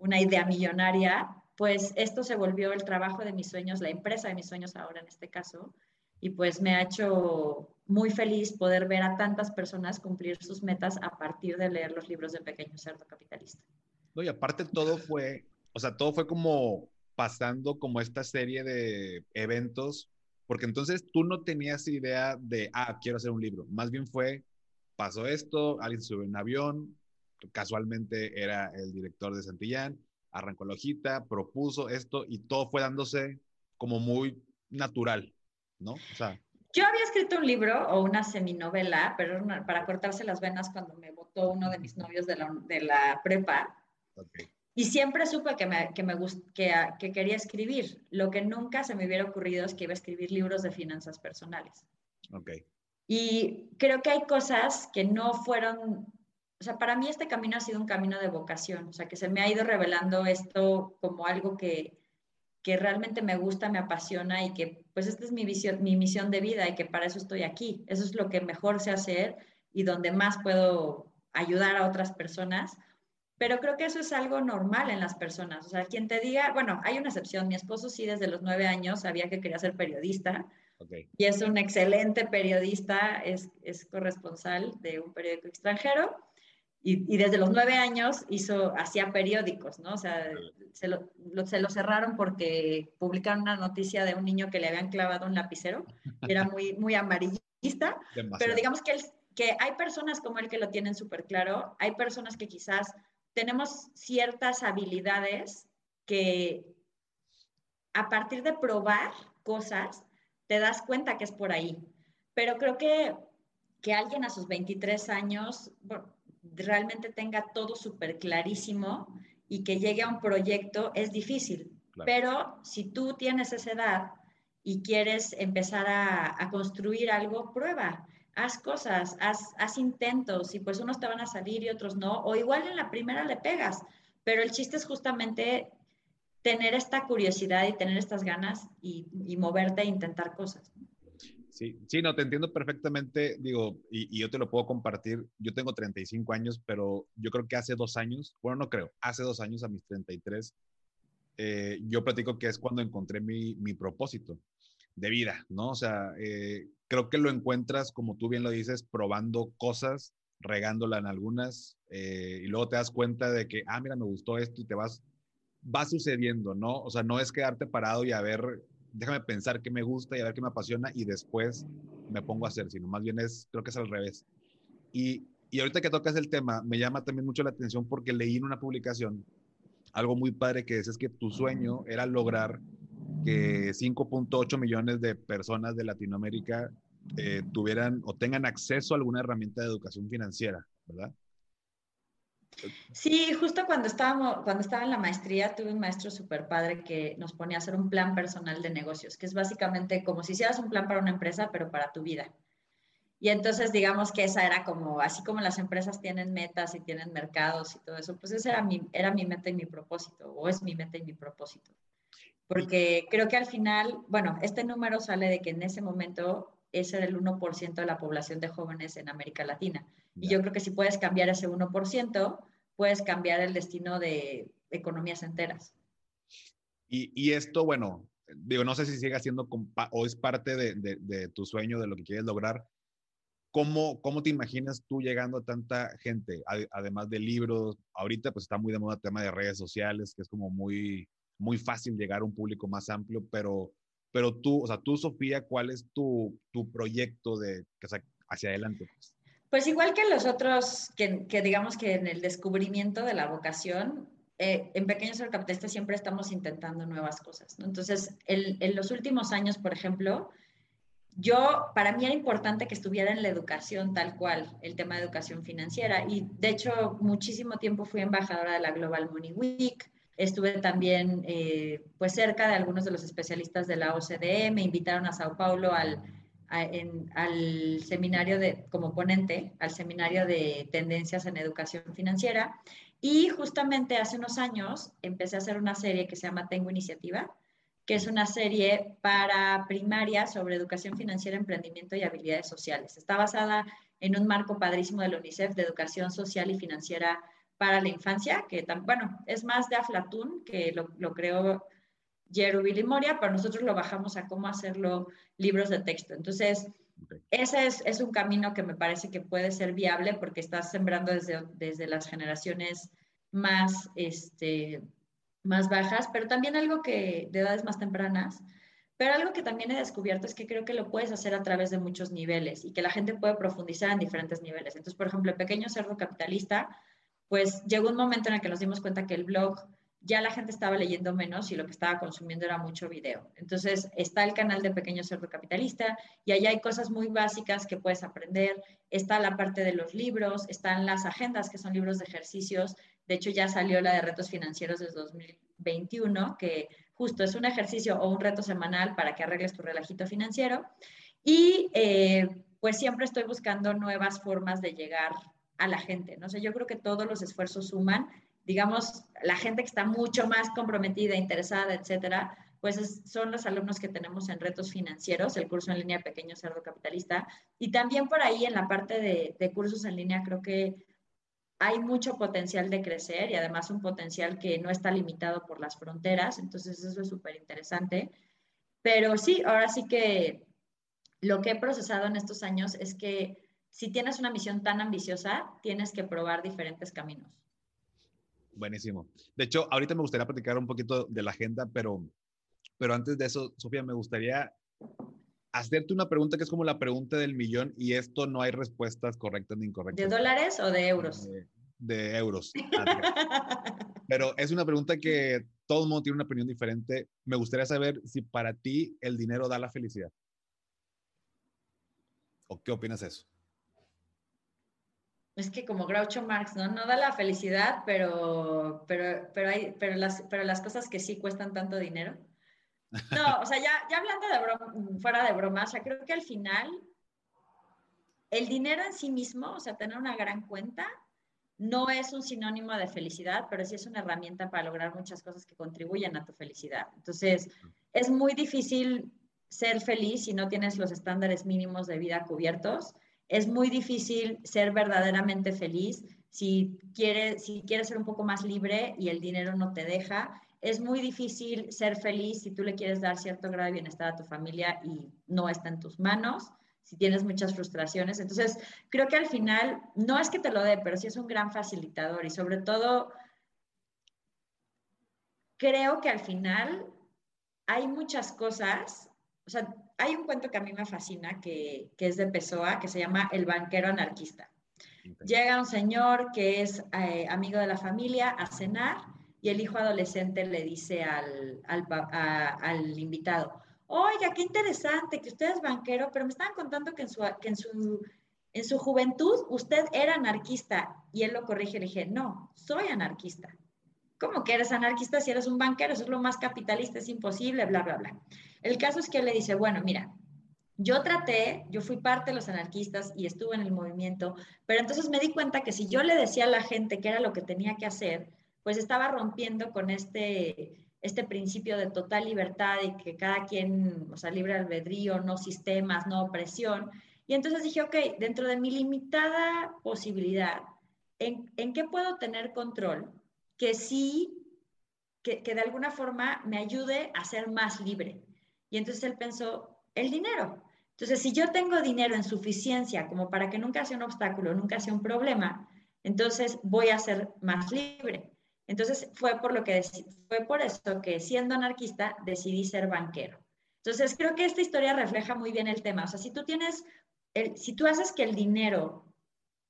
una idea millonaria, pues esto se volvió el trabajo de mis sueños, la empresa de mis sueños ahora en este caso, y pues me ha hecho muy feliz poder ver a tantas personas cumplir sus metas a partir de leer los libros de Pequeño Cerdo Capitalista. No, y aparte todo fue, o sea, todo fue como pasando como esta serie de eventos, porque entonces tú no tenías idea de, ah, quiero hacer un libro, más bien fue, pasó esto, alguien subió un avión, casualmente era el director de Santillán, arrancó la hojita, propuso esto y todo fue dándose como muy natural, ¿no? O sea, yo había escrito un libro o una seminovela, pero para cortarse las venas cuando me votó uno de mis novios de la, de la prepa. Y siempre supe que, me, que, me que, que, quería escribir. Lo que nunca se me hubiera ocurrido es que iba a escribir libros de finanzas personales. Okay. Y creo que hay cosas que no fueron o sea, para mí este camino ha sido un camino de vocación, o sea, que se me ha ido revelando esto como algo que, que realmente me gusta, me apasiona y que pues esta es mi visión, mi misión de vida y que para eso estoy aquí. Eso es lo que mejor sé hacer y donde más puedo ayudar a otras personas. pero creo que eso es algo normal en las personas. O sea, quien te diga, bueno, hay una excepción, mi esposo sí desde los nueve años sabía que quería ser periodista y es un excelente periodista, es, es corresponsal de un periódico extranjero. Y, y, desde los nueve años hizo, hacía periódicos, ¿no? O sea, se lo, se lo, cerraron porque publicaron una noticia de un niño que le habían clavado un lapicero, que era muy, muy amarillista, pero digamos que, que hay personas como él que lo tienen súper claro, hay personas que quizás tenemos ciertas habilidades que a partir de probar cosas, te das cuenta que es por ahí. Pero creo que, que alguien a sus 23 años realmente tenga todo súper clarísimo y que llegue a un proyecto es difícil. Pero si tú tienes esa edad y quieres empezar a, a construir algo, prueba. Haz cosas, haz, intentos. Y pues unos te van a salir y otros no, o igual en la primera le pegas, pero el chiste es justamente tener esta curiosidad y tener estas ganas y, moverte e intentar cosas. Sí, sí, no, te entiendo perfectamente, digo, y, yo te lo puedo compartir, yo tengo 35 años, pero yo creo que hace dos años, bueno, no creo, hace dos años a mis 33, eh, yo platico que es cuando encontré mi, mi propósito de vida, ¿no? O sea, eh, creo que lo encuentras, como tú bien lo dices, probando cosas, regándola en algunas, eh, y luego te das cuenta de que, ah, mira, me gustó esto y te vas, va sucediendo, ¿no? O sea, no es quedarte parado y a ver, déjame pensar qué me gusta y a ver qué me apasiona y después me pongo a hacer, sino más bien es, creo que es al revés. Y, y ahorita que tocas el tema, me llama también mucho la atención porque leí en una publicación algo muy padre que es, es que tu sueño era lograr que 5.8 millones de personas de Latinoamérica eh, tuvieran o tengan acceso a alguna herramienta de educación financiera, ¿verdad? Sí, justo cuando estábamos, cuando estaba en la maestría, tuve un maestro súper padre que nos ponía a hacer un plan personal de negocios, que es básicamente como si hicieras un plan para una empresa, pero para tu vida. Y entonces, digamos que esa era como, así como las empresas tienen metas y tienen mercados y todo eso, pues esa era mi, era mi meta y mi propósito, o es mi meta y mi propósito porque creo que al final, bueno, este número sale de que en ese momento ese era el 1% de la población de jóvenes en América Latina. Y yo creo que si puedes cambiar ese 1%, puedes cambiar el destino de economías enteras. Y, y esto, bueno, digo, no sé si sigue siendo o es parte de, de, tu sueño, de lo que quieres lograr. ¿Cómo, ¿Cómo te imaginas tú llegando a tanta gente? Además de libros, ahorita pues está muy de moda el tema de redes sociales, que es como muy, muy fácil llegar a un público más amplio, pero, pero tú, o sea, tú, Sofía, ¿cuál es tu, tu proyecto de, o sea, hacia adelante? Pues? Pues igual que los otros, que, digamos que en el descubrimiento de la vocación, eh, en Pequeños Capitalistas siempre estamos intentando nuevas cosas. Entonces, en los últimos años, por ejemplo, yo, para mí era importante que estuviera en la educación tal cual, el tema de educación financiera. Y de hecho, muchísimo tiempo fui embajadora de la Global Money Week. Estuve también eh, pues cerca de algunos de los especialistas de la OCDE, me invitaron a Sao Paulo al, al seminario de, como ponente, al seminario de tendencias en educación financiera. Y justamente hace unos años empecé a hacer una serie que se llama Tengo Iniciativa, que es una serie para primaria sobre educación financiera, emprendimiento y habilidades sociales. Está basada en un marco padrísimo de la UNICEF de educación social y financiera para la infancia, que bueno, es más de Aflatun, que lo, lo creó Jeru Billy Moria, pero nosotros lo bajamos a cómo hacerlo libros de texto. Entonces, ese es, es, un camino que me parece que puede ser viable porque estás sembrando desde, desde las generaciones más, este, más bajas, pero también algo que de edades más tempranas. Pero algo que también he descubierto es que creo que lo puedes hacer a través de muchos niveles y que la gente puede profundizar en diferentes niveles. Entonces, por ejemplo, el pequeño cerdo capitalista pues llegó un momento en el que nos dimos cuenta que el blog ya la gente estaba leyendo menos y lo que estaba consumiendo era mucho video. Entonces está el canal de Pequeño Cerdo Capitalista y allá hay cosas muy básicas que puedes aprender. Está la parte de los libros, están las agendas que son libros de ejercicios. De hecho ya salió la de retos financieros desde 2021, que justo es un ejercicio o un reto semanal para que arregles tu relajito financiero. Y eh, pues siempre estoy buscando nuevas formas de llegar a la gente, ¿no? sé, yo creo que todos los esfuerzos suman, digamos, la gente que está mucho más comprometida, interesada, etcétera, pues son los alumnos que tenemos en retos financieros, el curso en línea Pequeño Cerdo Capitalista, y también por ahí en la parte de, cursos en línea creo que hay mucho potencial de crecer y además un potencial que no está limitado por las fronteras, entonces eso es súper interesante. Pero sí, ahora sí que lo que he procesado en estos años es que si tienes una misión tan ambiciosa, tienes que probar diferentes caminos. Buenísimo. De hecho, ahorita me gustaría platicar un poquito de la agenda, pero, pero antes de eso, Sofía, me gustaría hacerte una pregunta que es como la pregunta del millón y esto no hay respuestas correctas ni incorrectas. ¿De dólares o de euros? De, euros. pero es una pregunta que todo el mundo tiene una opinión diferente. Me gustaría saber si para ti el dinero da la felicidad. ¿O qué opinas de eso? Es que como Groucho Marx, ¿no? No da la felicidad, pero, pero, pero, hay, pero, las, pero las cosas que sí cuestan tanto dinero. No, o sea, ya, ya hablando de broma, fuera de broma, o creo que al final el dinero en sí mismo, o sea, tener una gran cuenta, no es un sinónimo de felicidad, pero sí es una herramienta para lograr muchas cosas que contribuyen a tu felicidad. Entonces, es muy difícil ser feliz si no tienes los estándares mínimos de vida cubiertos es muy difícil ser verdaderamente feliz si quieres, si quieres ser un poco más libre y el dinero no te deja. Es muy difícil ser feliz si tú le quieres dar cierto grado de bienestar a tu familia y no está en tus manos, si tienes muchas frustraciones. Entonces, creo que al final, no es que te lo dé, pero sí es un gran facilitador y sobre todo, creo que al final hay muchas cosas o sea, hay un cuento que a mí me fascina, que, es de Pessoa, que se llama El banquero anarquista. Llega un señor que es eh, amigo de la familia a cenar y el hijo adolescente le dice al, al, invitado, oiga, qué interesante que usted es banquero, pero me estaban contando que en su, que en su, en su juventud usted era anarquista. Y él lo corrige y le dije, no, soy anarquista. ¿Cómo que eres anarquista si eres un banquero? Eso es lo más capitalista, es imposible, bla, bla, bla. El caso es que él le dice, bueno, mira, yo traté, yo fui parte de los anarquistas y estuve en el movimiento, pero entonces me di cuenta que si yo le decía a la gente qué era lo que tenía que hacer, pues estaba rompiendo con este, este principio de total libertad y que cada quien, o sea, libre albedrío, no sistemas, no opresión. Y entonces dije, ok, dentro de mi limitada posibilidad, ¿en, en qué puedo tener control? que sí, que, de alguna forma me ayude a ser más libre. Y entonces él pensó, el dinero. Entonces, si yo tengo dinero en suficiencia como para que nunca sea un obstáculo, nunca sea un problema, entonces voy a ser más libre. Entonces fue por lo que fue por eso que siendo anarquista decidí ser banquero. Entonces creo que esta historia refleja muy bien el tema. O sea, si tú tienes, el, si tú haces que el dinero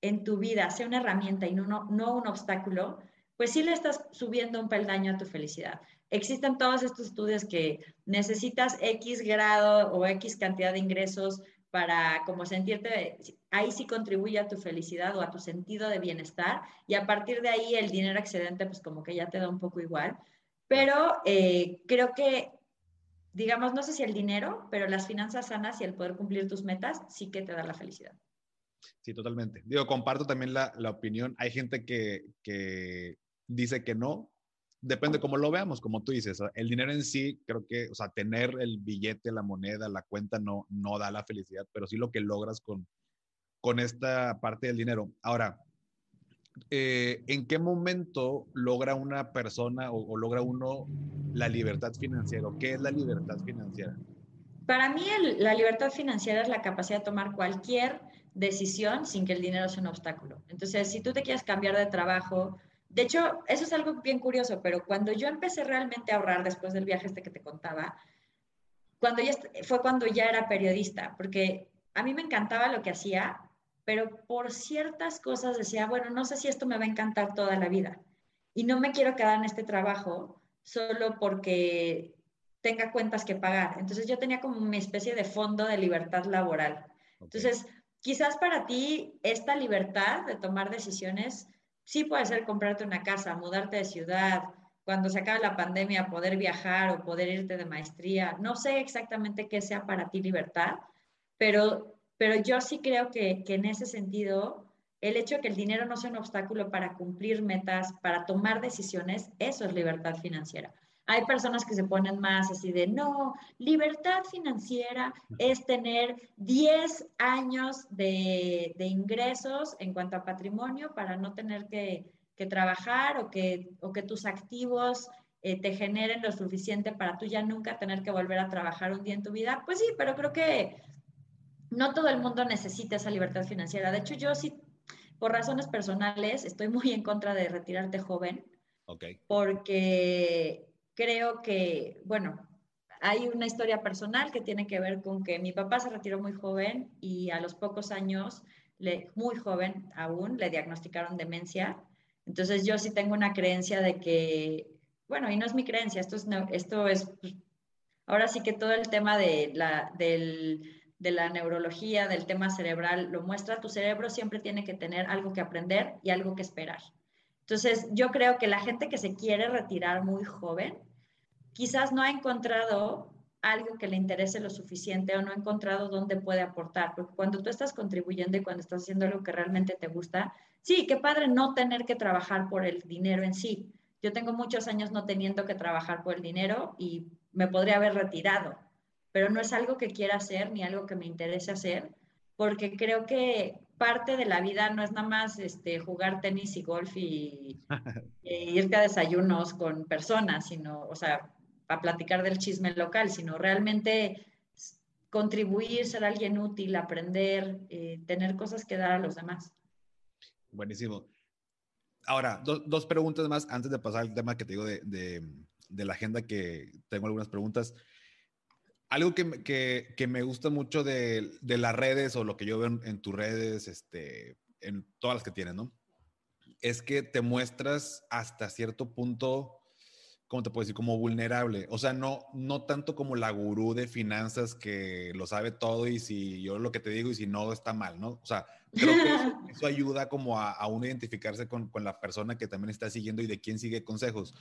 en tu vida sea una herramienta y no, no un obstáculo, pues sí le estás subiendo un peldaño a tu felicidad. Existen todos estos estudios que necesitas X grado o X cantidad de ingresos para como sentirte, ahí sí contribuye a tu felicidad o a tu sentido de bienestar y a partir de ahí el dinero excedente pues como que ya te da un poco igual. Pero eh, creo que, digamos, no sé si el dinero, pero las finanzas sanas y el poder cumplir tus metas sí que te da la felicidad. Sí, totalmente. Digo, comparto también la, la opinión. Hay gente que, que dice que no. Depende cómo lo veamos, como tú dices. El dinero en sí, creo que, o sea, tener el billete, la moneda, la cuenta no, no da la felicidad, pero sí lo que logras con, con esta parte del dinero. Ahora, eh, ¿en qué momento logra una persona o, logra uno la libertad financiera? ¿Qué es la libertad financiera? Para mí la libertad financiera es la capacidad de tomar cualquier decisión sin que el dinero sea un obstáculo. Entonces, si tú te quieres cambiar de trabajo, de hecho, eso es algo bien curioso, pero cuando yo empecé realmente a ahorrar después del viaje este que te contaba, cuando ya, fue cuando ya era periodista, porque a mí me encantaba lo que hacía, pero por ciertas cosas decía, bueno, no sé si esto me va a encantar toda la vida y no me quiero quedar en este trabajo solo porque tenga cuentas que pagar. Entonces yo tenía como una especie de fondo de libertad laboral. Entonces, quizás para ti esta libertad de tomar decisiones Sí puede ser comprarte una casa, mudarte de ciudad, cuando se acabe la pandemia poder viajar o poder irte de maestría. No sé exactamente qué sea para ti libertad, pero, pero yo sí creo que, que en ese sentido, el hecho de que el dinero no sea un obstáculo para cumplir metas, para tomar decisiones, eso es libertad financiera. Hay personas que se ponen más así de, no, libertad financiera es tener 10 años de, ingresos en cuanto a patrimonio para no tener que, trabajar o que, o que tus activos eh, te generen lo suficiente para tú ya nunca tener que volver a trabajar un día en tu vida. Pues sí, pero creo que no todo el mundo necesita esa libertad financiera. De hecho, yo sí, por razones personales, estoy muy en contra de retirarte joven. Porque creo que, bueno, hay una historia personal que tiene que ver con que mi papá se retiró muy joven y a los pocos años, muy joven aún, le diagnosticaron demencia. Entonces yo sí tengo una creencia de que, bueno, y no es mi creencia, esto es, esto es pues, ahora sí que todo el tema de la, del, de la neurología, del tema cerebral, lo muestra, tu cerebro siempre tiene que tener algo que aprender y algo que esperar. Entonces, yo creo que la gente que se quiere retirar muy joven, quizás no ha encontrado algo que le interese lo suficiente o no ha encontrado dónde puede aportar, porque cuando tú estás contribuyendo y cuando estás haciendo algo que realmente te gusta, sí, qué padre no tener que trabajar por el dinero en sí. Yo tengo muchos años no teniendo que trabajar por el dinero y me podría haber retirado, pero no es algo que quiera hacer ni algo que me interese hacer, porque creo que parte de la vida no es nada más este, jugar tenis y golf y, irte a desayunos con personas, sino, o sea, a platicar del chisme local, sino realmente contribuir, ser alguien útil, aprender, eh, tener cosas que dar a los demás. Buenísimo. Ahora, dos preguntas más antes de pasar al tema que te digo de, de, la agenda, que tengo algunas preguntas. Algo que, que, que me gusta mucho de, de, las redes o lo que yo veo en, tus redes, este, en todas las que tienes, ¿no? Es que te muestras hasta cierto punto, ¿cómo te puedo decir? Como vulnerable. O sea, no, no tanto como la gurú de finanzas que lo sabe todo y si yo lo que te digo y si no está mal, ¿no? O sea, creo que eso, ayuda como a, a, uno identificarse con, con la persona que también está siguiendo y de quién sigue consejos.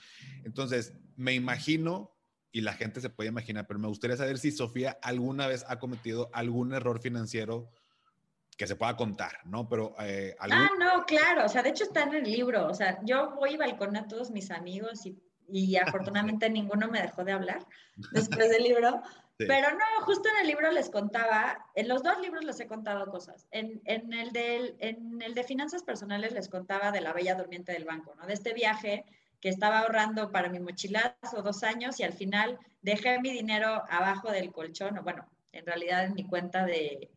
Entonces, me imagino y la gente se puede imaginar, pero me gustaría saber si Sofía alguna vez ha cometido algún error financiero que se pueda contar, ¿no? Pero eh, Ah, no, claro, o sea, de hecho está en el libro, o sea, yo voy y balconé a todos mis amigos y, y afortunadamente ninguno me dejó de hablar después del libro, pero no, justo en el libro les contaba, en los dos libros les he contado cosas, en, en, el del, en el de finanzas personales les contaba de la bella durmiente del banco, ¿no? De este viaje que estaba ahorrando para mi mochilazo dos años y al final dejé mi dinero abajo del colchón, o bueno, en realidad en mi cuenta de,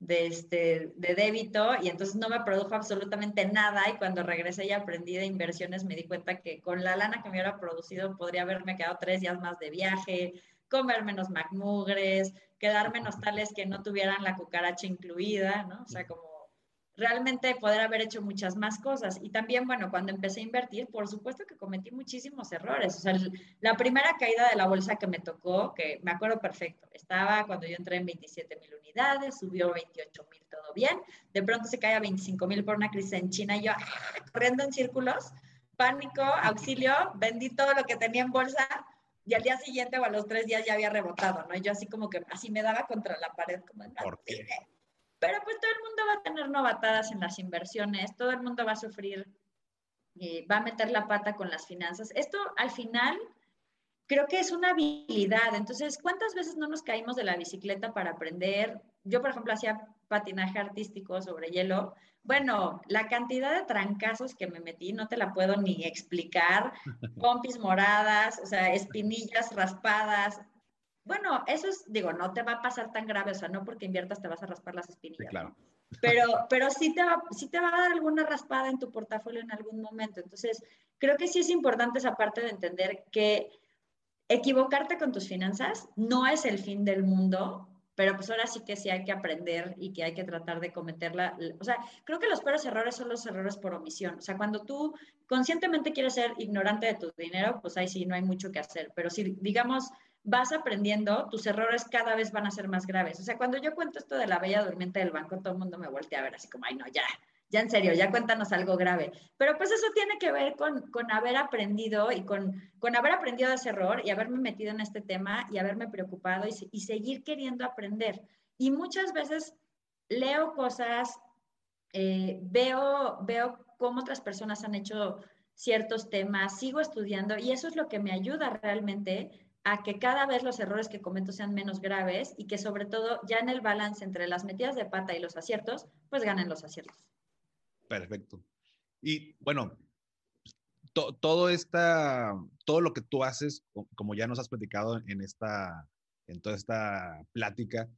de, este, de débito y entonces no me produjo absolutamente nada y cuando regresé y aprendí de inversiones me di cuenta que con la lana que me hubiera producido podría haberme quedado tres días más de viaje, comer menos macmugres, quedar menos tales que no tuvieran la cucaracha incluida, ¿no? O sea, como realmente poder haber hecho muchas más cosas. Y también, bueno, cuando empecé a invertir, por supuesto que cometí muchísimos errores. O sea, la primera caída de la bolsa que me tocó, que me acuerdo perfecto, estaba cuando yo entré en 27 mil unidades, subió 28 mil, todo bien. De pronto se cae a 25 mil por una crisis en China y yo ¡ah! corriendo en círculos, pánico, auxilio, vendí todo lo que tenía en bolsa. Y al día siguiente o a los tres días ya había rebotado, ¿no? Y yo así como que así me daba contra la pared, como, ¿Por qué? Pero pues todo el mundo va a tener novatadas en las inversiones, todo el mundo va a sufrir, eh, va a meter la pata con las finanzas. Esto al final creo que es una habilidad. Entonces, ¿cuántas veces no nos caímos de la bicicleta para aprender? Yo, por ejemplo, hacía patinaje artístico sobre hielo. Bueno, la cantidad de trancazos que me metí no te la puedo ni explicar. Pompis moradas, o sea, espinillas raspadas, bueno, eso es, digo, no te va a pasar tan grave, o sea, no porque inviertas te vas a raspar las espinillas. claro. Pero, pero sí, te va, sí te va a dar alguna raspada en tu portafolio en algún momento. Entonces, creo que sí es importante esa parte de entender que equivocarte con tus finanzas no es el fin del mundo, pero pues ahora sí que sí hay que aprender y que hay que tratar de cometerla. O sea, creo que los peores errores son los errores por omisión. O sea, cuando tú conscientemente quieres ser ignorante de tu dinero, pues ahí sí no hay mucho que hacer. Pero si, digamos, vas aprendiendo, tus errores cada vez van a ser más graves. O sea, cuando yo cuento esto de la bella durmiente del banco, todo el mundo me voltea a ver así como, ay, no, ya, ya en serio, ya cuéntanos algo grave. Pero pues eso tiene que ver con, con haber aprendido y con, con, haber aprendido de ese error y haberme metido en este tema y haberme preocupado y, seguir queriendo aprender. Y muchas veces leo cosas, eh, veo, veo cómo otras personas han hecho ciertos temas, sigo estudiando y eso es lo que me ayuda realmente a que cada vez los errores que cometo sean menos graves y que sobre todo ya en el balance entre las metidas de pata y los aciertos, pues ganen los aciertos. Perfecto. Y bueno, todo esta, todo lo que tú haces, como ya nos has platicado en esta, en toda esta plática,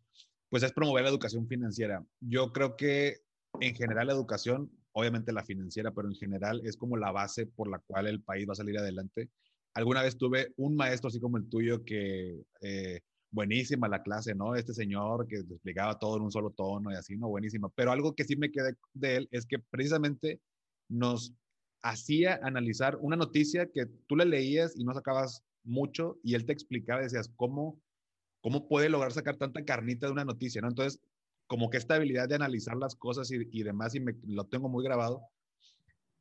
pues es promover la educación financiera. Yo creo que en general la educación, obviamente la financiera, pero en general es como la base por la cual el país va a salir adelante. Alguna vez tuve un maestro así como el tuyo que eh, buenísima la clase, ¿no? Este señor que explicaba todo en un solo tono y así, ¿no? Buenísima. Pero algo que sí me quedé de él es que precisamente nos hacía analizar una noticia que tú le leías y no sacabas mucho y él te explicaba decías, ¿cómo, cómo puede lograr sacar tanta carnita de una noticia, ¿no? Entonces, como que esta habilidad de analizar las cosas y, y demás, y me, lo tengo muy grabado.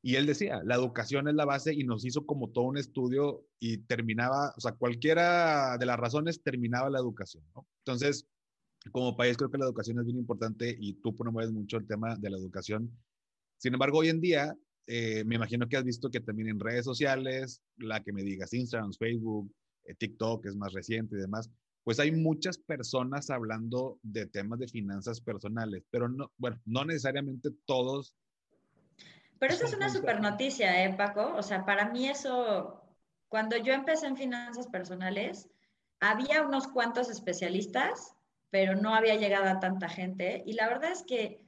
Y él decía, la educación es la base y nos hizo como todo un estudio y terminaba, o sea, cualquiera de las razones terminaba la educación. Entonces, como país creo que la educación es bien importante y tú promueves mucho el tema de la educación. Sin embargo, hoy en día eh, me imagino que has visto que también en redes sociales, la que me digas, Instagram, Facebook, eh, TikTok es más reciente y demás, pues hay muchas personas hablando de temas de finanzas personales, pero no, bueno, no necesariamente todos. Pero eso es una super noticia, ¿eh, Paco? O sea, para mí eso, cuando yo empecé en finanzas personales, había unos cuantos especialistas, pero no había llegado a tanta gente. Y la verdad es que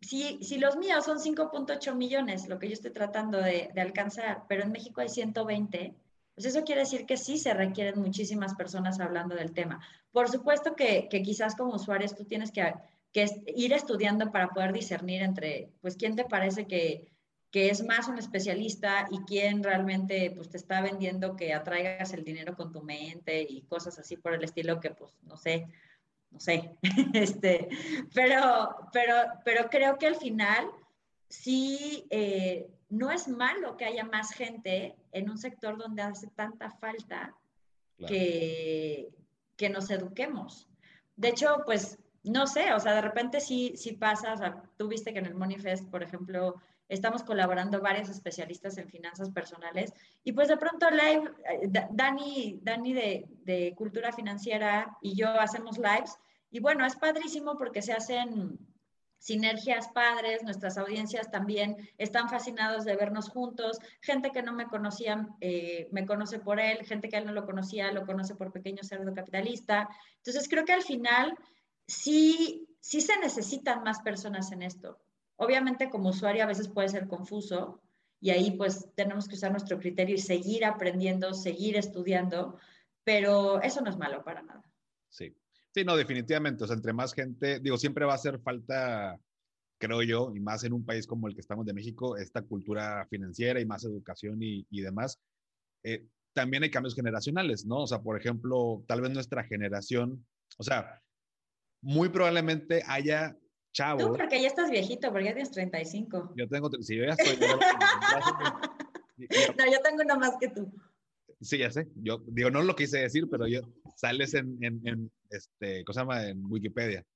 si, los míos son 5.8 millones, lo que yo estoy tratando de, alcanzar, pero en México hay 120, pues eso quiere decir que sí se requieren muchísimas personas hablando del tema. Por supuesto que, quizás como usuarios tú tienes que, ir estudiando para poder discernir entre, pues, quién te parece que, que es más un especialista y quién realmente pues, te está vendiendo que atraigas el dinero con tu mente y cosas así por el estilo que, pues, no sé, no sé, este, pero, pero, pero creo que al final sí eh, no es malo que haya más gente en un sector donde hace tanta falta que, que nos eduquemos. De hecho, pues, no sé, o sea, de repente sí, sí pasa, o sea, tú viste que en el Monifest, por ejemplo, estamos colaborando varios especialistas en finanzas personales y pues de pronto live, eh, Dani, Dani de, de Cultura Financiera y yo hacemos lives y bueno, es padrísimo porque se hacen sinergias padres, nuestras audiencias también están fascinados de vernos juntos, gente que no me conocía eh, me conoce por él, gente que él no lo conocía lo conoce por Pequeño Cerdo Capitalista. Entonces creo que al final sí, sí se necesitan más personas en esto. Obviamente como usuario a veces puede ser confuso y ahí pues tenemos que usar nuestro criterio y seguir aprendiendo, seguir estudiando, pero eso no es malo para nada. Sí, sí, no, definitivamente. O sea, entre más gente, digo, siempre va a hacer falta, creo yo, y más en un país como el que estamos de México, esta cultura financiera y más educación y, demás. Eh, también hay cambios generacionales, ¿no? O sea, por ejemplo, tal vez nuestra generación, o sea, muy probablemente haya chavos. Tú porque ya estás viejito, porque ya tienes 35. Yo tengo, sí, yo ya estoy. no, yo tengo uno más que tú. Sí, ya sé. Yo digo, no lo quise decir, pero yo sales en, en, en este, ¿cómo se llama? En Wikipedia.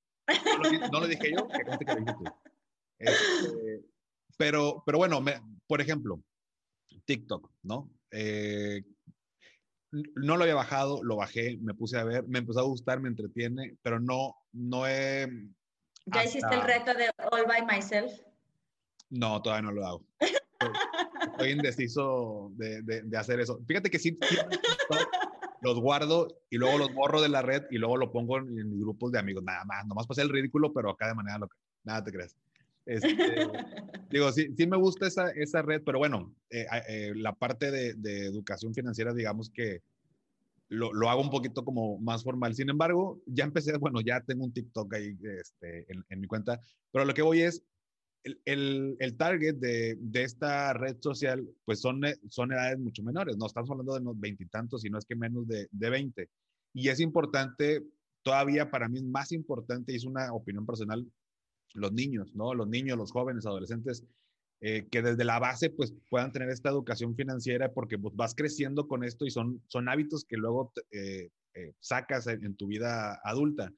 No lo, dije yo, que que lo tú. Este, pero, pero bueno, me, por ejemplo, TikTok, ¿no? Eh, no lo había bajado, lo bajé, me puse a ver, me empezó a gustar, me entretiene, pero no, no he... ¿Ya hiciste el reto de All by Myself? No, todavía no lo hago. Estoy indeciso de, de, hacer eso. Fíjate que sí, los guardo y luego los borro de la red y luego lo pongo en, mis grupos de amigos, nada más, nomás pasé el ridículo, pero acá de manera loca, nada te crees. Este, digo, sí, sí me gusta esa, esa red, pero bueno, eh, eh, la parte de, de, educación financiera, digamos que lo, lo, hago un poquito como más formal. Sin embargo, ya empecé, bueno, ya tengo un TikTok ahí este, en, en mi cuenta, pero lo que voy es, el, el, target de, de, esta red social, pues son, son edades mucho menores, no estamos hablando de unos veintitantos, sino es que menos de, de 20. Y es importante, todavía para mí es más importante, y es una opinión personal, los niños, ¿no? Los niños, los jóvenes, adolescentes, eh, que desde la base pues puedan tener esta educación financiera porque pues, vas creciendo con esto y son, son hábitos que luego eh, eh, sacas en, tu vida adulta.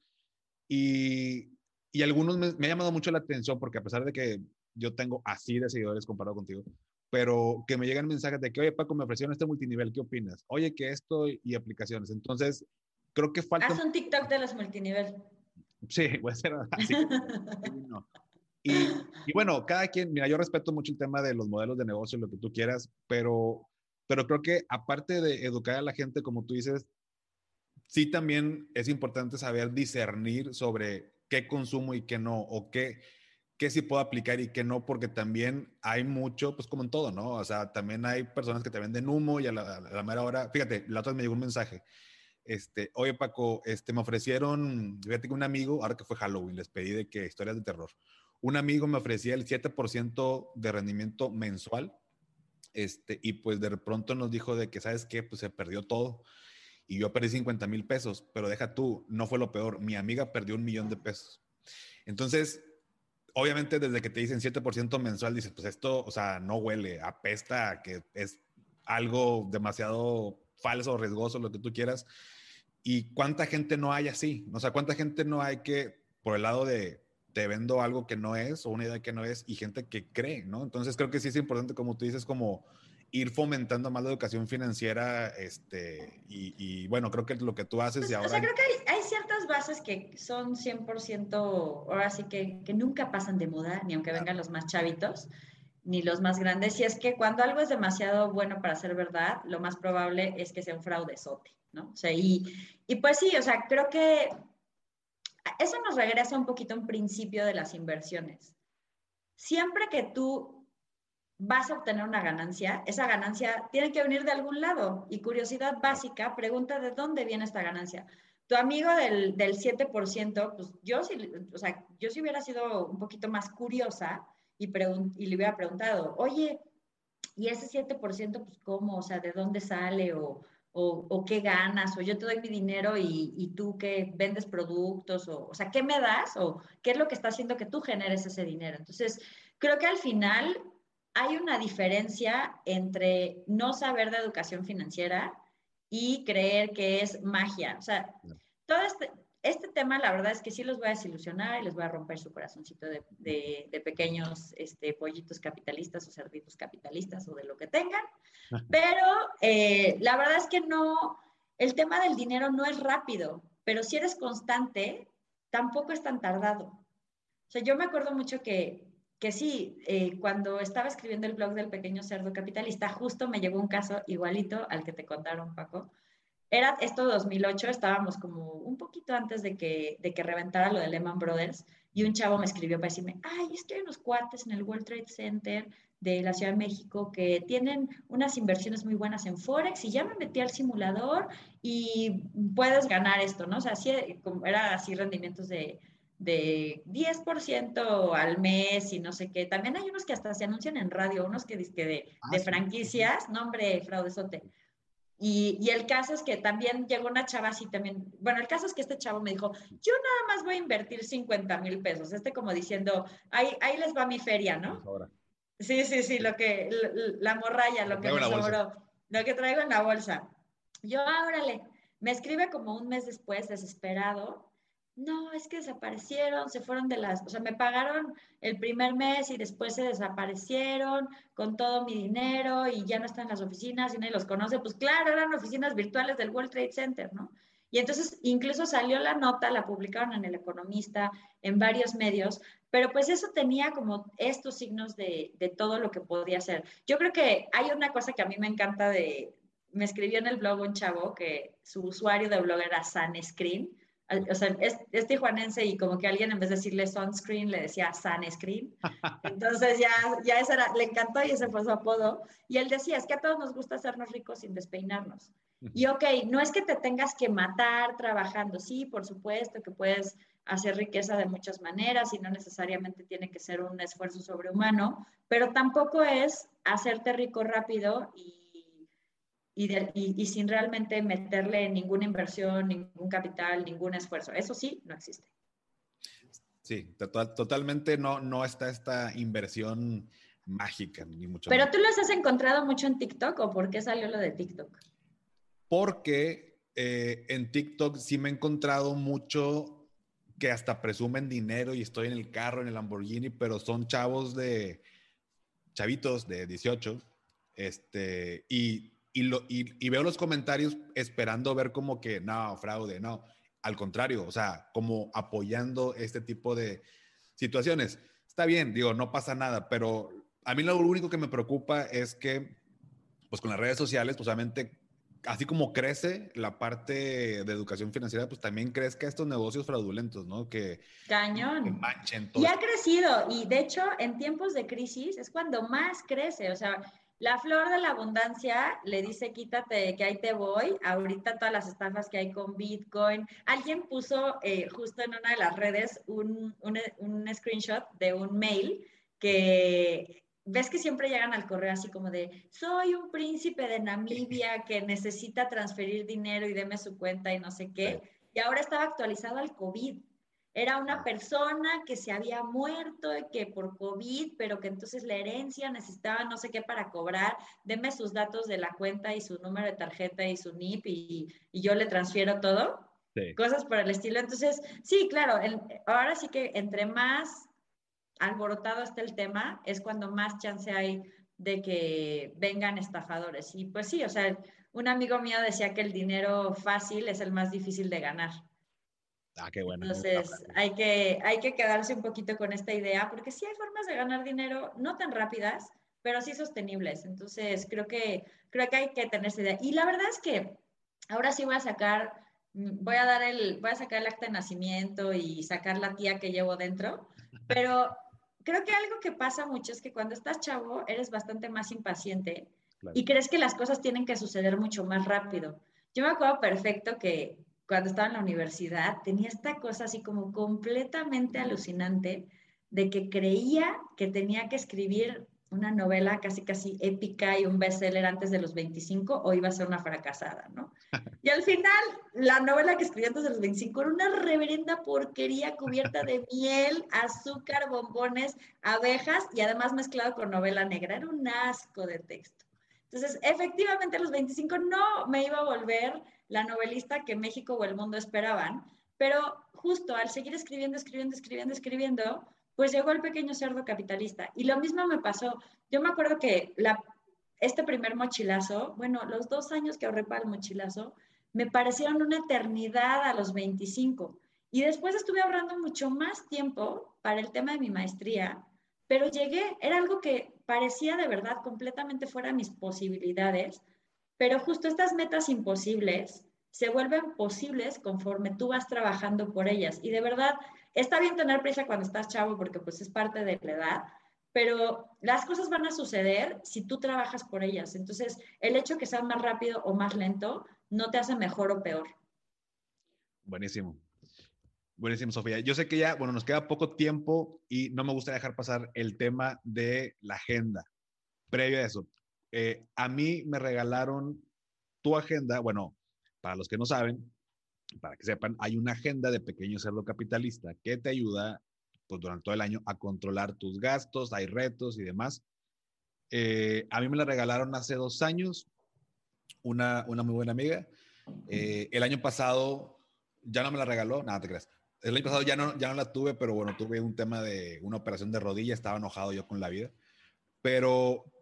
Y, y algunos me, me, ha llamado mucho la atención porque a pesar de que yo tengo así de seguidores comparado contigo, pero que me llegan mensajes de que, oye, Paco, me ofrecieron este multinivel, ¿qué opinas? Oye, que esto y aplicaciones. Entonces, creo que falta... Haz un TikTok de los multinivel. Sí, voy a hacer así. y, y, bueno, cada quien, mira, yo respeto mucho el tema de los modelos de negocio, lo que tú quieras, pero, pero creo que aparte de educar a la gente, como tú dices, sí también es importante saber discernir sobre qué consumo y qué no, o qué, qué sí puedo aplicar y qué no, porque también hay mucho, pues como en todo, ¿no? O sea, también hay personas que te venden humo y a la, a la mera hora, fíjate, la otra vez me llegó un mensaje, este, oye Paco, este, me ofrecieron, fíjate que un amigo, ahora que fue Halloween, les pedí de que historias de terror, un amigo me ofrecía el 7% de rendimiento mensual, este, y pues de pronto nos dijo de que, ¿sabes qué? Pues se perdió todo y yo perdí 50 mil pesos, pero deja tú, no fue lo peor, mi amiga perdió un millón de pesos. Entonces, obviamente desde que te dicen 7% mensual, dices, pues esto, o sea, no huele, apesta, que es algo demasiado falso, riesgoso, lo que tú quieras. ¿Y cuánta gente no hay así? O sea, ¿cuánta gente no hay que, por el lado de, te vendo algo que no es o una idea que no es y gente que cree, ¿no? Entonces creo que sí es importante, como tú dices, como ir fomentando más la educación financiera, este, y, bueno, creo que lo que tú haces y ahora... O sea, creo que hay, hay ciertas bases que son 100%, ahora sí que, que, nunca pasan de moda, ni aunque vengan los más chavitos, ni los más grandes, y es que cuando algo es demasiado bueno para ser verdad, lo más probable es que sea un fraudezote, ¿no? O sea, y, y pues sí, o sea, creo que eso nos regresa un poquito a un principio de las inversiones. Siempre que tú vas a obtener una ganancia, esa ganancia tiene que venir de algún lado. Y curiosidad básica, pregunta de dónde viene esta ganancia. Tu amigo del, del 7%, pues yo sí, o sea, yo si hubiera sido un poquito más curiosa y, y le hubiera preguntado, oye, ¿y ese 7%, pues cómo? O sea, ¿de dónde sale? O, o, o, qué ganas, o yo te doy mi dinero y, y tú que vendes productos, o, o sea, ¿qué me das? O qué es lo que está haciendo que tú generes ese dinero. Entonces, creo que al final hay una diferencia entre no saber de educación financiera y creer que es magia. O sea, todo este, este tema, la verdad es que sí los voy a desilusionar y les voy a romper su corazoncito de, de, de pequeños este, pollitos capitalistas o cerditos capitalistas o de lo que tengan. Pero eh, la verdad es que no, el tema del dinero no es rápido, pero si eres constante, tampoco es tan tardado. O sea, yo me acuerdo mucho que, que sí, eh, cuando estaba escribiendo el blog del pequeño cerdo capitalista, justo me llegó un caso igualito al que te contaron, Paco, era esto 2008, estábamos como un poquito antes de que, de que reventara lo de Lehman Brothers y un chavo me escribió para decirme, ay, es que hay unos cuates en el World Trade Center de la Ciudad de México que tienen unas inversiones muy buenas en Forex y ya me metí al simulador y puedes ganar esto, ¿no? O sea, así, era así rendimientos de, de 10% al mes y no sé qué. También hay unos que hasta se anuncian en radio, unos que, que de, ah, de franquicias, nombre fraudesote. Y, y, el caso es que también llegó una chava así también, bueno, el caso es que este chavo me dijo, yo nada más voy a invertir 50 mil pesos, este como diciendo, ahí, ahí les va mi feria, ¿no? Ahora. Sí, sí, sí, lo que, la, morralla, lo que me sobró, lo que traigo en la bolsa. Yo, órale, me escribe como un mes después, desesperado, no, es que desaparecieron, se fueron de las, o sea, me pagaron el primer mes y después se desaparecieron con todo mi dinero y ya no están en las oficinas y nadie los conoce. Pues claro, eran oficinas virtuales del World Trade Center, ¿no? Y entonces incluso salió la nota, la publicaron en El Economista, en varios medios, pero pues eso tenía como estos signos de, de todo lo que podía ser. Yo creo que hay una cosa que a mí me encanta de, me escribió en el blog un chavo que su usuario de blog era Sunscreen, o sea, es, es, tijuanense y como que alguien en vez de decirle sunscreen le decía sunscreen. Entonces ya, ya eso era, le encantó y ese fue su apodo. Y él decía, es que a todos nos gusta hacernos ricos sin despeinarnos. Y ok, no es que te tengas que matar trabajando, sí, por supuesto que puedes hacer riqueza de muchas maneras y no necesariamente tiene que ser un esfuerzo sobrehumano, pero tampoco es hacerte rico rápido y y, de, y, y, sin realmente meterle ninguna inversión, ningún capital, ningún esfuerzo. Eso sí, no existe. Sí, total, totalmente no, no está esta inversión mágica, ni mucho Pero tú los has encontrado mucho en TikTok o por qué salió lo de TikTok? Porque eh, en TikTok sí me he encontrado mucho que hasta presumen dinero y estoy en el carro, en el Lamborghini, pero son chavos de chavitos de 18, este, y, y, lo, y, veo los comentarios esperando ver como que, no, fraude, no, al contrario, o sea, como apoyando este tipo de situaciones. Está bien, digo, no pasa nada, pero a mí lo único que me preocupa es que, pues con las redes sociales, pues obviamente así como crece la parte de educación financiera, pues también crezca estos negocios fraudulentos, ¿no? Que, Cañón. manchen todo. Y ha crecido, y de hecho, en tiempos de crisis es cuando más crece, o sea, la flor de la abundancia le dice, quítate que ahí te voy. Ahorita todas las estafas que hay con Bitcoin. Alguien puso eh, justo en una de las redes un, un, un screenshot de un mail que ves que siempre llegan al correo así como de, soy un príncipe de Namibia que necesita transferir dinero y deme su cuenta y no sé qué. Y ahora estaba actualizado al COVID. Era una persona que se había muerto y que por COVID, pero que entonces la herencia necesitaba no sé qué para cobrar. Deme sus datos de la cuenta y su número de tarjeta y su NIP y, yo le transfiero todo. Cosas por el estilo. Entonces, sí, claro, ahora sí que entre más alborotado está el tema, es cuando más chance hay de que vengan estafadores. Y pues sí, o sea, un amigo mío decía que el dinero fácil es el más difícil de ganar. Ah, qué bueno. Entonces, hay que, hay que quedarse un poquito con esta idea, porque sí hay formas de ganar dinero, no tan rápidas, pero sí sostenibles. Entonces, creo que, creo que hay que tener esa idea. Y la verdad es que ahora sí voy a sacar, voy a dar el, voy a sacar el acta de nacimiento y sacar la tía que llevo dentro, pero creo que algo que pasa mucho es que cuando estás chavo eres bastante más impaciente y crees que las cosas tienen que suceder mucho más rápido. Yo me acuerdo perfecto que cuando estaba en la universidad tenía esta cosa así como completamente alucinante de que creía que tenía que escribir una novela casi casi épica y un bestseller antes de los 25 o iba a ser una fracasada, ¿no? Y al final, la novela que escribí antes de los 25 era una reverenda porquería cubierta de miel, azúcar, bombones, abejas y además mezclado con novela negra. Era un asco de texto. Entonces, efectivamente, a los 25 no me iba a volver la novelista que México o el mundo esperaban, pero justo al seguir escribiendo, escribiendo, escribiendo, escribiendo, pues llegó el pequeño cerdo capitalista. Y lo mismo me pasó. Yo me acuerdo que la, este primer mochilazo, bueno, los dos años que ahorré para el mochilazo, me parecieron una eternidad a los 25. Y después estuve ahorrando mucho más tiempo para el tema de mi maestría, pero llegué, era algo que parecía de verdad completamente fuera de mis posibilidades, pero justo estas metas imposibles se vuelven posibles conforme tú vas trabajando por ellas. Y de verdad, está bien tener prisa cuando estás chavo porque pues es parte de la edad, pero las cosas van a suceder si tú trabajas por ellas. Entonces, el hecho que sea más rápido o más lento no te hace mejor o peor. Buenísimo. Buenísimo, Sofía. Yo sé que ya, bueno, nos queda poco tiempo y no me gusta dejar pasar el tema de la agenda. Previo a eso, eh, a mí me regalaron tu agenda, bueno, para los que no saben, para que sepan, hay una agenda de pequeño cerdo capitalista que te ayuda pues, durante todo el año a controlar tus gastos, hay retos y demás. Eh, a mí me la regalaron hace dos años, una, una muy buena amiga. Eh, el año pasado ya no me la regaló, nada te creas. El año pasado ya no, ya no la tuve, pero bueno, tuve un tema de una operación de rodilla, estaba enojado yo con la vida. Pero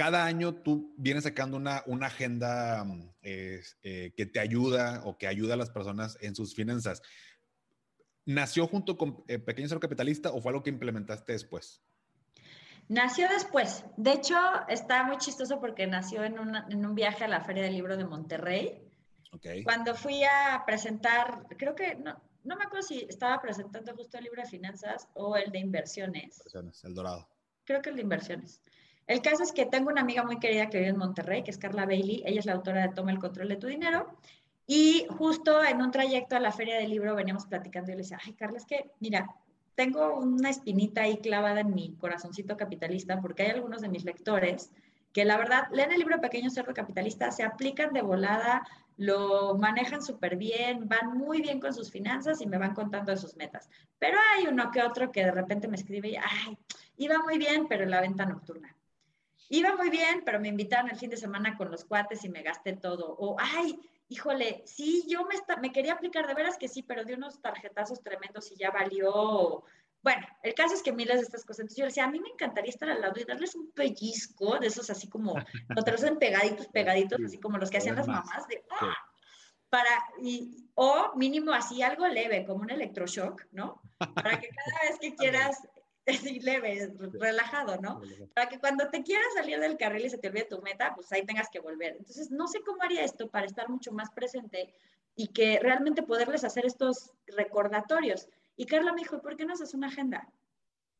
cada año tú vienes sacando una, una agenda eh, que te ayuda o que ayuda a las personas en sus finanzas. ¿Nació junto con eh, Pequeño Cero Capitalista o fue algo que implementaste después? Nació después. De hecho, está muy chistoso porque nació en, en un viaje a la Feria del Libro de Monterrey. Okay. Cuando fui a presentar, creo que no, no me acuerdo si estaba presentando justo el libro de finanzas o el de inversiones. Inversiones, el dorado. Creo que el de inversiones. El caso es que tengo una amiga muy querida que vive en Monterrey, que es Carla Bailey. Ella es la autora de Toma el control de tu dinero. Y justo en un trayecto a la feria del libro veníamos platicando y le decía, ay, Carla, es que, mira, tengo una espinita ahí clavada en mi corazoncito capitalista porque hay algunos de mis lectores que la verdad leen el libro Pequeño Cerdo Capitalista, se aplican de volada, lo manejan súper bien, van muy bien con sus finanzas y me van contando de sus metas. Pero hay uno que otro que de repente me escribe y, ay, iba muy bien, pero en la venta nocturna. Iba muy bien, pero me invitaron el fin de semana con los cuates y me gasté todo. O, ay, híjole, sí, yo me, me quería aplicar, de veras que sí, pero de unos tarjetazos tremendos y ya valió Bueno, el caso es que miles de estas cosas. Entonces yo decía, a mí me encantaría estar al lado y darles un pellizco de esos así como, no te los pegaditos, pegaditos, así como los que hacían las mamás, de, ¡ah! para, y, o mínimo así algo leve, como un electroshock, ¿no? Para que cada vez que quieras, leve, relajado, ¿no? Para que cuando te quieras salir del carril y se te olvide tu meta, pues ahí tengas que volver. Entonces, no sé cómo haría esto para estar mucho más presente y que realmente poderles hacer estos recordatorios. Y Carla me dijo, ¿por qué no haces una agenda?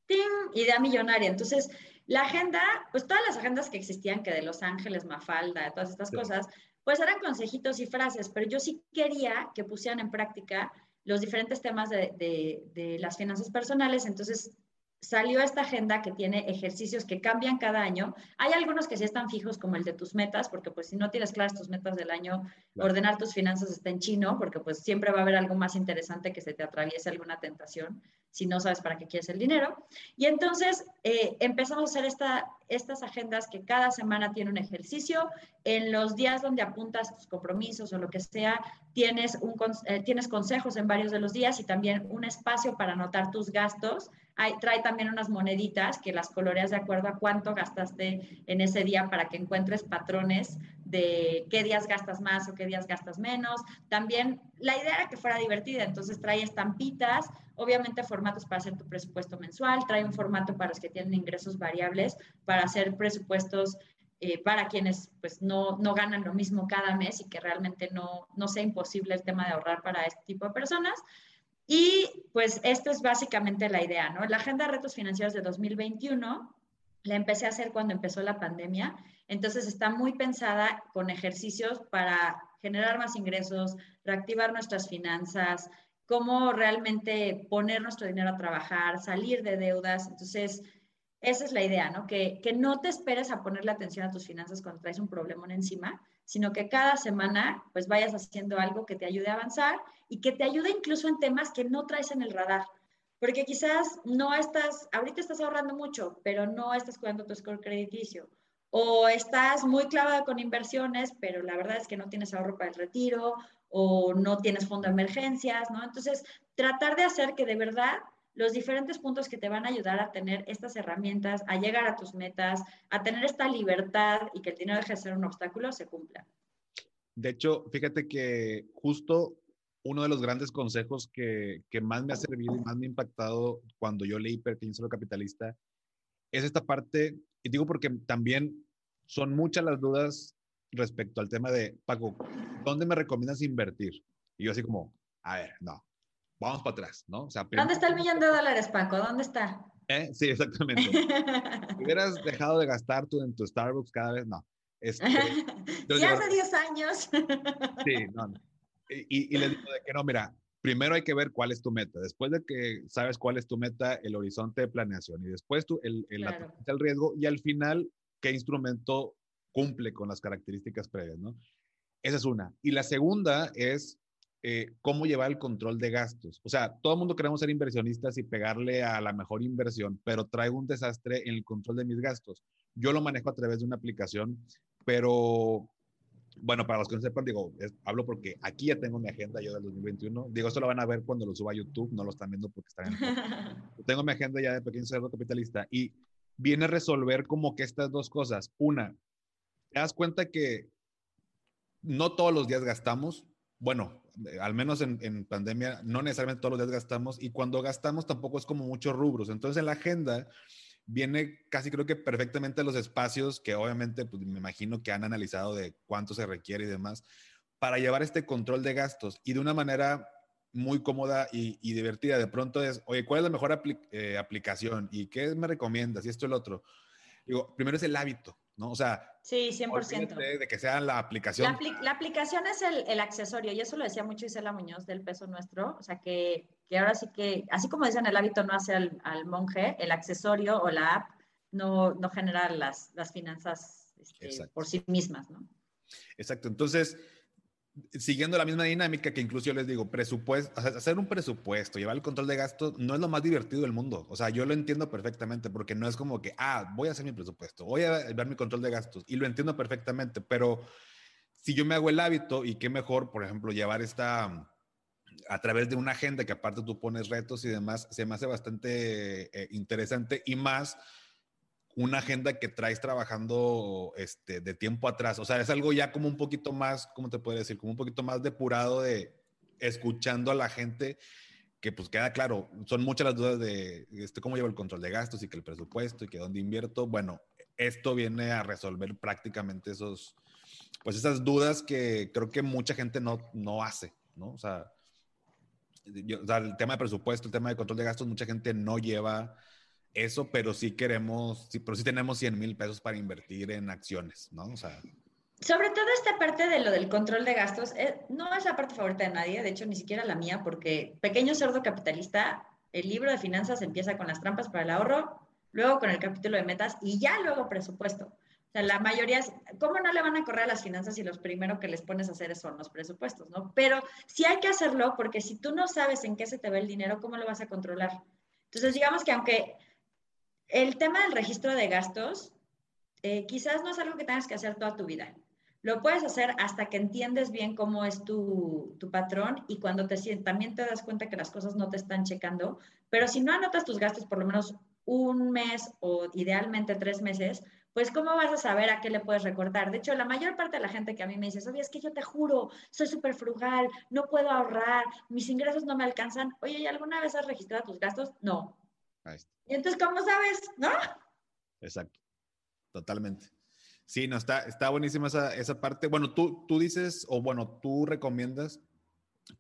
¡Ting! Idea millonaria. Entonces, la agenda, pues todas las agendas que existían, que de Los Ángeles, Mafalda, todas estas cosas, pues eran consejitos y frases, pero yo sí quería que pusieran en práctica los diferentes temas de, de, de las finanzas personales. Entonces, salió esta agenda que tiene ejercicios que cambian cada año. Hay algunos que sí están fijos, como el de tus metas, porque pues si no tienes claras tus metas del año, ordenar tus finanzas está en chino, porque pues siempre va a haber algo más interesante que se te atraviese alguna tentación si no sabes para qué quieres el dinero. Y entonces eh, empezamos a hacer esta, estas agendas que cada semana tiene un ejercicio. En los días donde apuntas tus compromisos o lo que sea, tienes, un, eh, tienes consejos en varios de los días y también un espacio para anotar tus gastos trae también unas moneditas que las coloreas de acuerdo a cuánto gastaste en ese día para que encuentres patrones de qué días gastas más o qué días gastas menos. También la idea era que fuera divertida, entonces trae estampitas, obviamente formatos para hacer tu presupuesto mensual, trae un formato para los que tienen ingresos variables, para hacer presupuestos eh, para quienes pues no, no, ganan lo mismo cada mes y que realmente no, no sea imposible el tema de ahorrar para este tipo de personas. Y pues esto es básicamente la idea, ¿no? La Agenda de Retos Financieros de 2021 la empecé a hacer cuando empezó la pandemia, entonces está muy pensada con ejercicios para generar más ingresos, reactivar nuestras finanzas, cómo realmente poner nuestro dinero a trabajar, salir de deudas. Entonces, esa es la idea, ¿no? Que, que no te esperes a ponerle atención a tus finanzas cuando traes un problema encima, sino que cada semana pues vayas haciendo algo que te ayude a avanzar y que te ayude incluso en temas que no traes en el radar. Porque quizás no estás, ahorita estás ahorrando mucho, pero no estás cuidando tu score crediticio. O estás muy clavado con inversiones, pero la verdad es que no tienes ahorro para el retiro o no tienes fondo de emergencias, ¿no? Entonces, tratar de hacer que de verdad los diferentes puntos que te van a ayudar a tener estas herramientas, a llegar a tus metas, a tener esta libertad y que el dinero deje de ser un obstáculo, se cumpla. De hecho, fíjate que justo uno de los grandes consejos que, que más me ha servido y más me ha impactado cuando yo leí Pertenencia lo Capitalista es esta parte, y digo porque también son muchas las dudas respecto al tema de, Paco, ¿dónde me recomiendas invertir? Y yo así como, a ver, no, vamos para atrás, ¿no? O sea, ¿Dónde está el millón de dólares, Paco? ¿Dónde está? ¿Eh? Sí, exactamente. si hubieras dejado de gastar tú en tu Starbucks cada vez, no. Este, ya hace 10 años. sí, no, no. Y, y, les digo de que no, mira, primero hay que ver cuál es tu meta. Después de que sabes cuál es tu meta, el horizonte de planeación y después el, el, el riesgo y al final, qué instrumento cumple con las características previas, ¿no? Esa es una. Y la segunda es eh, cómo llevar el control de gastos. O sea, todo el mundo queremos ser inversionistas y pegarle a la mejor inversión, pero traigo un desastre en el control de mis gastos. Yo lo manejo a través de una aplicación, pero bueno, para los que no sepan, digo, hablo porque aquí ya tengo mi agenda yo del 2021. Digo, esto lo van a ver cuando lo suba a YouTube, no lo están viendo porque están en... tengo mi agenda ya de pequeño cerdo capitalista y viene a resolver como que estas dos cosas. Una, te das cuenta que no todos los días gastamos, bueno, al menos en, pandemia, no necesariamente todos los días gastamos y cuando gastamos tampoco es como muchos rubros. Entonces en la agenda viene casi creo que perfectamente los espacios que obviamente pues, me imagino que han analizado de cuánto se requiere y demás para llevar este control de gastos y de una manera muy cómoda y, divertida. De pronto es, oye, ¿cuál es la mejor eh, aplicación? ¿Y qué me recomiendas? Y esto y el otro. Digo, primero es el hábito. ¿no? O sea, sí, 100%. De, que sea la aplicación. La, aplicación es el, el, accesorio, y eso lo decía mucho Isela Muñoz del peso nuestro, o sea, que, que ahora sí que, así como dicen, el hábito no hace al, al monje, el accesorio o la app no, no genera las, las finanzas este, por sí mismas, ¿no? Exacto, entonces siguiendo la misma dinámica que incluso yo les digo, presupuesto, hacer un presupuesto, llevar el control de gastos no es lo más divertido del mundo. O sea, yo lo entiendo perfectamente porque no es como que, ah, voy a hacer mi presupuesto, voy a llevar mi control de gastos y lo entiendo perfectamente, pero si yo me hago el hábito y qué mejor, por ejemplo, llevar esta, a través de una agenda que aparte tú pones retos y demás, se me hace bastante eh, interesante y más una agenda que traes trabajando este, de tiempo atrás. O sea, es algo ya como un poquito más, ¿cómo te puedo decir? Como un poquito más depurado de escuchando a la gente que pues queda claro, son muchas las dudas de este, cómo llevo el control de gastos y que el presupuesto y que dónde invierto. Bueno, esto viene a resolver prácticamente esos, pues esas dudas que creo que mucha gente no, no hace, ¿no? O sea, el tema de presupuesto, el tema de control de gastos, mucha gente no lleva eso, pero sí queremos, sí, pero sí tenemos 100 mil pesos para invertir en acciones, ¿no? O sea. Sobre todo esta parte de lo del control de gastos, eh, no es la parte favorita de nadie, de hecho ni siquiera la mía, porque Pequeño Cerdo Capitalista, el libro de finanzas empieza con las trampas para el ahorro, luego con el capítulo de metas y ya luego presupuesto. O sea, la mayoría, ¿cómo no le van a correr a las finanzas si los primero que les pones a hacer son los presupuestos, ¿no? Pero sí hay que hacerlo porque si tú no sabes en qué se te va el dinero, ¿cómo lo vas a controlar? Entonces, digamos que aunque el tema del registro de gastos, eh, quizás no es algo que tengas que hacer toda tu vida. Lo puedes hacer hasta que entiendes bien cómo es tu, tu patrón y cuando te también te das cuenta que las cosas no te están checando. Pero si no anotas tus gastos por lo menos un mes o idealmente tres meses, pues ¿cómo vas a saber a qué le puedes recortar? De hecho, la mayor parte de la gente que a mí me dice, oye, es que yo te juro, soy súper frugal, no puedo ahorrar, mis ingresos no me alcanzan. Oye, ¿y alguna vez has registrado tus gastos? No. Y entonces, ¿cómo sabes? ¿No? Exacto, totalmente. Sí, no, está, está buenísima esa, esa parte. Bueno, tú, tú dices, o bueno, tú recomiendas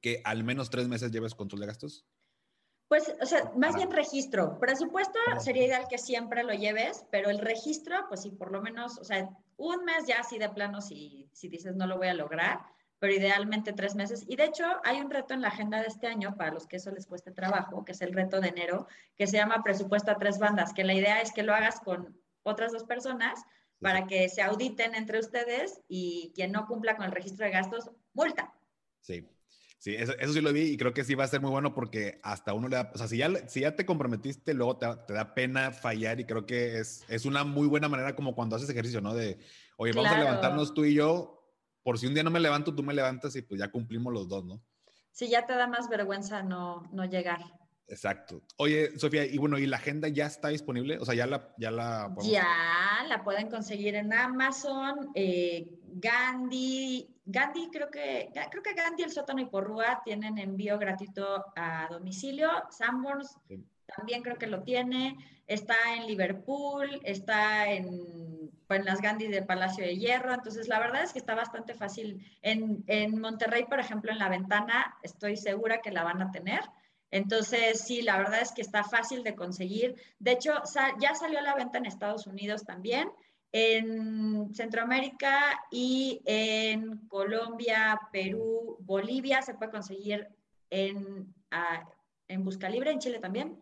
que al menos tres meses lleves control de gastos. Pues, o sea, más bien registro. Presupuesto sería ideal que siempre lo lleves, pero el registro, pues sí, por lo menos, o sea, un mes ya así de plano si, si dices no lo voy a lograr, pero idealmente tres meses. Y de hecho, hay un reto en la agenda de este año para los que eso les cueste trabajo, que es el reto de enero, que se llama presupuesto a tres bandas, que la idea es que lo hagas con otras dos personas para que se auditen entre ustedes y quien no cumpla con el registro de gastos, multa. Sí. Sí, eso, sí lo vi y creo que sí va a ser muy bueno porque hasta uno le da, o sea, si ya, si ya te comprometiste, luego te, da pena fallar y creo que es, es una muy buena manera como cuando haces ejercicio, ¿no? De, oye, vamos a levantarnos tú y yo, por si un día no me levanto, tú me levantas y pues ya cumplimos los dos, ¿no? Sí, ya te da más vergüenza no, no llegar. Exacto. Oye, Sofía, y bueno, ¿y la agenda ya está disponible? O sea, ya la... Ya la, ya la pueden conseguir en Amazon. Eh, Gandhi, Gandhi creo que, creo que Gandhi, el sótano y porrúa tienen envío gratuito a domicilio. Sanborns también creo que lo tiene. Está en Liverpool, está en, en las Gandhi de Palacio de Hierro. Entonces, la verdad es que está bastante fácil. En, en Monterrey, por ejemplo, en la ventana, estoy segura que la van a tener. Entonces, sí, la verdad es que está fácil de conseguir. De hecho, ya salió a la venta en Estados Unidos también, en Centroamérica y en Colombia, Perú, Bolivia se puede conseguir en, en Busca Libre, en Chile también.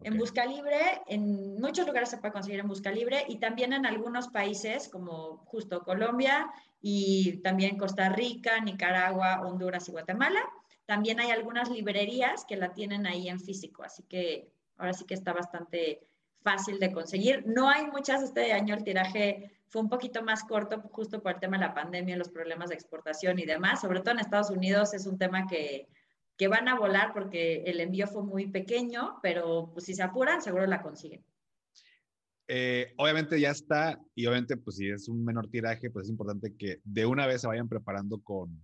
En Busca Libre, en muchos lugares se puede conseguir en Busca Libre y también en algunos países como justo Colombia y también Costa Rica, Nicaragua, Honduras y Guatemala. También hay algunas librerías que la tienen ahí en físico, así que ahora sí que está bastante fácil de conseguir. No hay muchas este año, el tiraje fue un poquito más corto justo por el tema de la pandemia, los problemas de exportación y demás. Sobre todo en Estados Unidos es un tema que, que van a volar porque el envío fue muy pequeño, pero pues, si se apuran, seguro la consiguen. Eh, obviamente ya está y obviamente pues si es un menor tiraje, pues es importante que de una vez se vayan preparando con,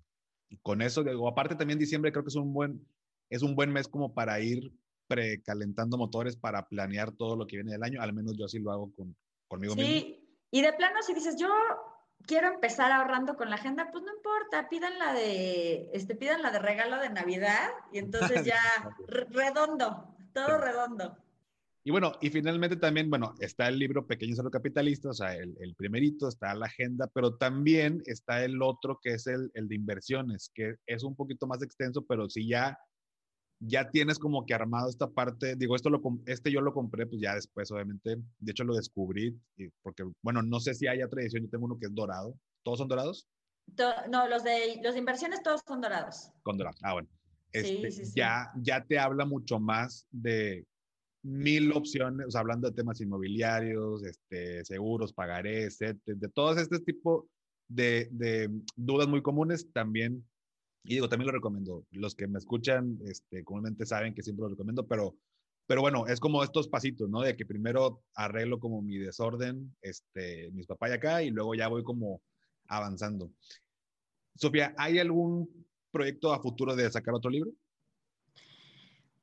con eso, aparte también diciembre creo que es un buen, es un buen mes como para ir precalentando motores para planear todo lo que viene del año, al menos yo así lo hago con, conmigo mismo. Sí, y de plano si dices, yo quiero empezar ahorrando con la agenda, pues no importa, pídanla de, este, pídanla de regalo de Navidad y entonces ya redondo, todo redondo. Y bueno, y finalmente también, bueno, está el libro Pequeño Cerdo Capitalista, o sea, el, el, primerito, está la agenda, pero también está el otro que es el, el, de inversiones, que es un poquito más extenso, pero si ya, ya tienes como que armado esta parte, digo, esto lo, este yo lo compré, pues ya después, obviamente, de hecho lo descubrí, y porque, bueno, no sé si hay otra edición, yo tengo uno que es dorado, ¿todos son dorados? no, los de, los de inversiones todos son dorados. Con dorado, ah, bueno. Este, sí, sí, sí. Ya, ya te habla mucho más de mil opciones, o sea, hablando de temas inmobiliarios, este, seguros, pagarés, de, de todos este tipo de, de, dudas muy comunes, también Y digo, también lo recomiendo. Los que me escuchan, este, comúnmente saben que siempre lo recomiendo, pero, pero bueno, es como estos pasitos, ¿no? De que primero arreglo como mi desorden, este, mis papás acá, y luego ya voy como avanzando. Sofía, ¿hay algún proyecto a futuro de sacar otro libro?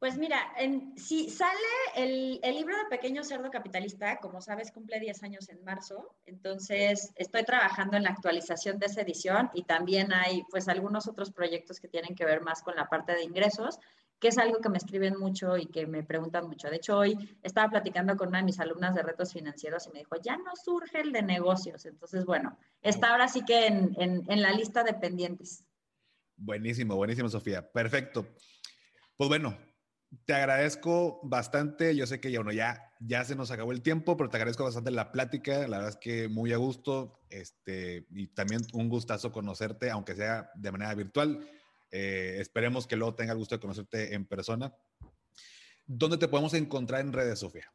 Pues mira, si sale el, libro de Pequeño Cerdo Capitalista, como sabes, cumple 10 años en marzo, entonces estoy trabajando en la actualización de esa edición y también hay pues algunos otros proyectos que tienen que ver más con la parte de ingresos, que es algo que me escriben mucho y que me preguntan mucho. De hecho, hoy estaba platicando con una de mis alumnas de retos financieros y me dijo, ya no surge el de negocios. Entonces, bueno, está ahora sí que en, en la lista de pendientes. Buenísimo, buenísimo, Sofía. Perfecto. Pues bueno, te agradezco bastante. Yo sé que ya, bueno, ya, ya se nos acabó el tiempo, pero te agradezco bastante la plática. La verdad es que muy a gusto. Este, y también un gustazo conocerte, aunque sea de manera virtual. Eh, esperemos que luego tenga el gusto de conocerte en persona. ¿Dónde te podemos encontrar en redes, Sofía?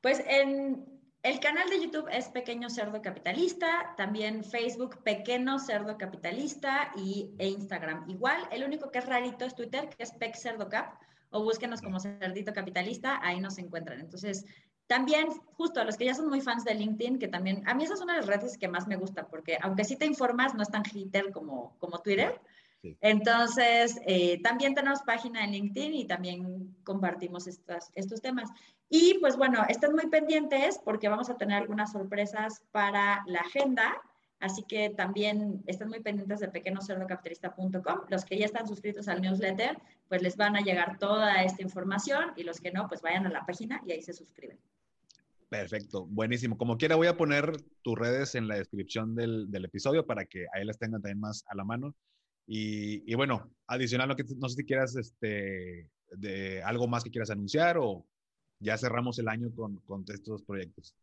Pues en el canal de YouTube es Pequeño Cerdo Capitalista, también Facebook Pequeño Cerdo Capitalista y, e Instagram. Igual, el único que es rarito es Twitter, que es Pec Cerdo Cap o búsquenos como Cerdito Capitalista, ahí nos encuentran. Entonces, también, justo a los que ya son muy fans de LinkedIn, que también, a mí esa es una de las redes que más me gusta, porque aunque sí te informas, no es tan hater como, como Twitter. Entonces, eh, también tenemos página en LinkedIn y también compartimos estas, estos temas. Y pues bueno, estén muy pendientes porque vamos a tener algunas sorpresas para la agenda. Así que también estén muy pendientes de pequeñocerdocapitalista.com. Los que ya están suscritos al newsletter, pues les van a llegar toda esta información y los que no, pues vayan a la página y ahí se suscriben. Perfecto, buenísimo. Como quiera, voy a poner tus redes en la descripción del, episodio para que ahí las tengan también más a la mano. Y, bueno, adicional, no, no sé si quieras este, de algo más que quieras anunciar o ya cerramos el año con, con estos proyectos.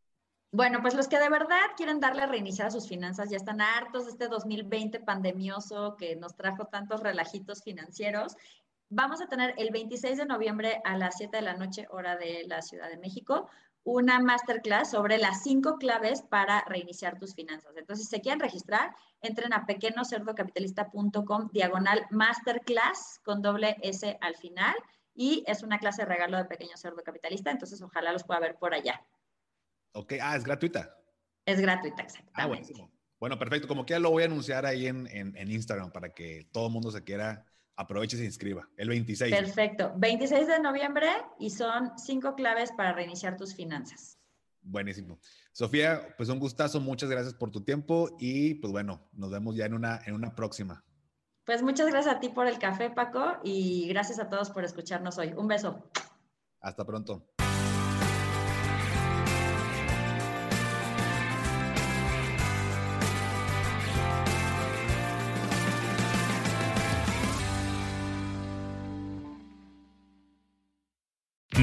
Bueno, pues los que de verdad quieren darle a reiniciar a sus finanzas ya están hartos de este 2020 pandemioso que nos trajo tantos relajitos financieros. Vamos a tener el 26 de noviembre a las 7 de la noche, hora de la Ciudad de México, una masterclass sobre las cinco claves para reiniciar tus finanzas. Entonces, si se quieren registrar, entren a pequeñocerdocapitalista.com diagonal masterclass con doble S al final y es una clase de regalo de Pequeño Cerdo Capitalista, entonces ojalá los pueda ver por allá. Ok, ah, es gratuita. Es gratuita, exactamente. Ah, buenísimo. Bueno, perfecto. Como que ya lo voy a anunciar ahí en, en, Instagram para que todo el mundo se quiera, aproveche y se inscriba. El 26. Perfecto. 26 de noviembre y son cinco claves para reiniciar tus finanzas. Buenísimo. Sofía, pues un gustazo. Muchas gracias por tu tiempo y pues bueno, nos vemos ya en una, en una próxima. Pues muchas gracias a ti por el café, Paco, y gracias a todos por escucharnos hoy. Un beso. Hasta pronto.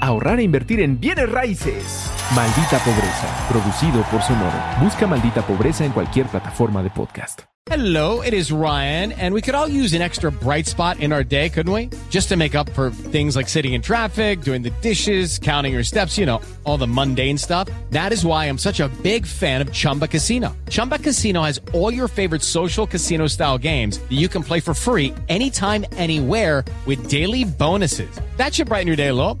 ahorrar e invertir en bienes raíces. Maldita Pobreza, producido por Sonoro. Busca Maldita Pobreza en cualquier plataforma de podcast. Hello, it is Ryan, and we could all use an extra bright spot in our day, couldn't we? Just to make up for things like sitting in traffic, doing the dishes, counting your steps, you know, all the mundane stuff. That is why I'm such a big fan of Chumba Casino. Chumba Casino has all your favorite social casino style games that you can play for free anytime, anywhere with daily bonuses. That should brighten your day a little.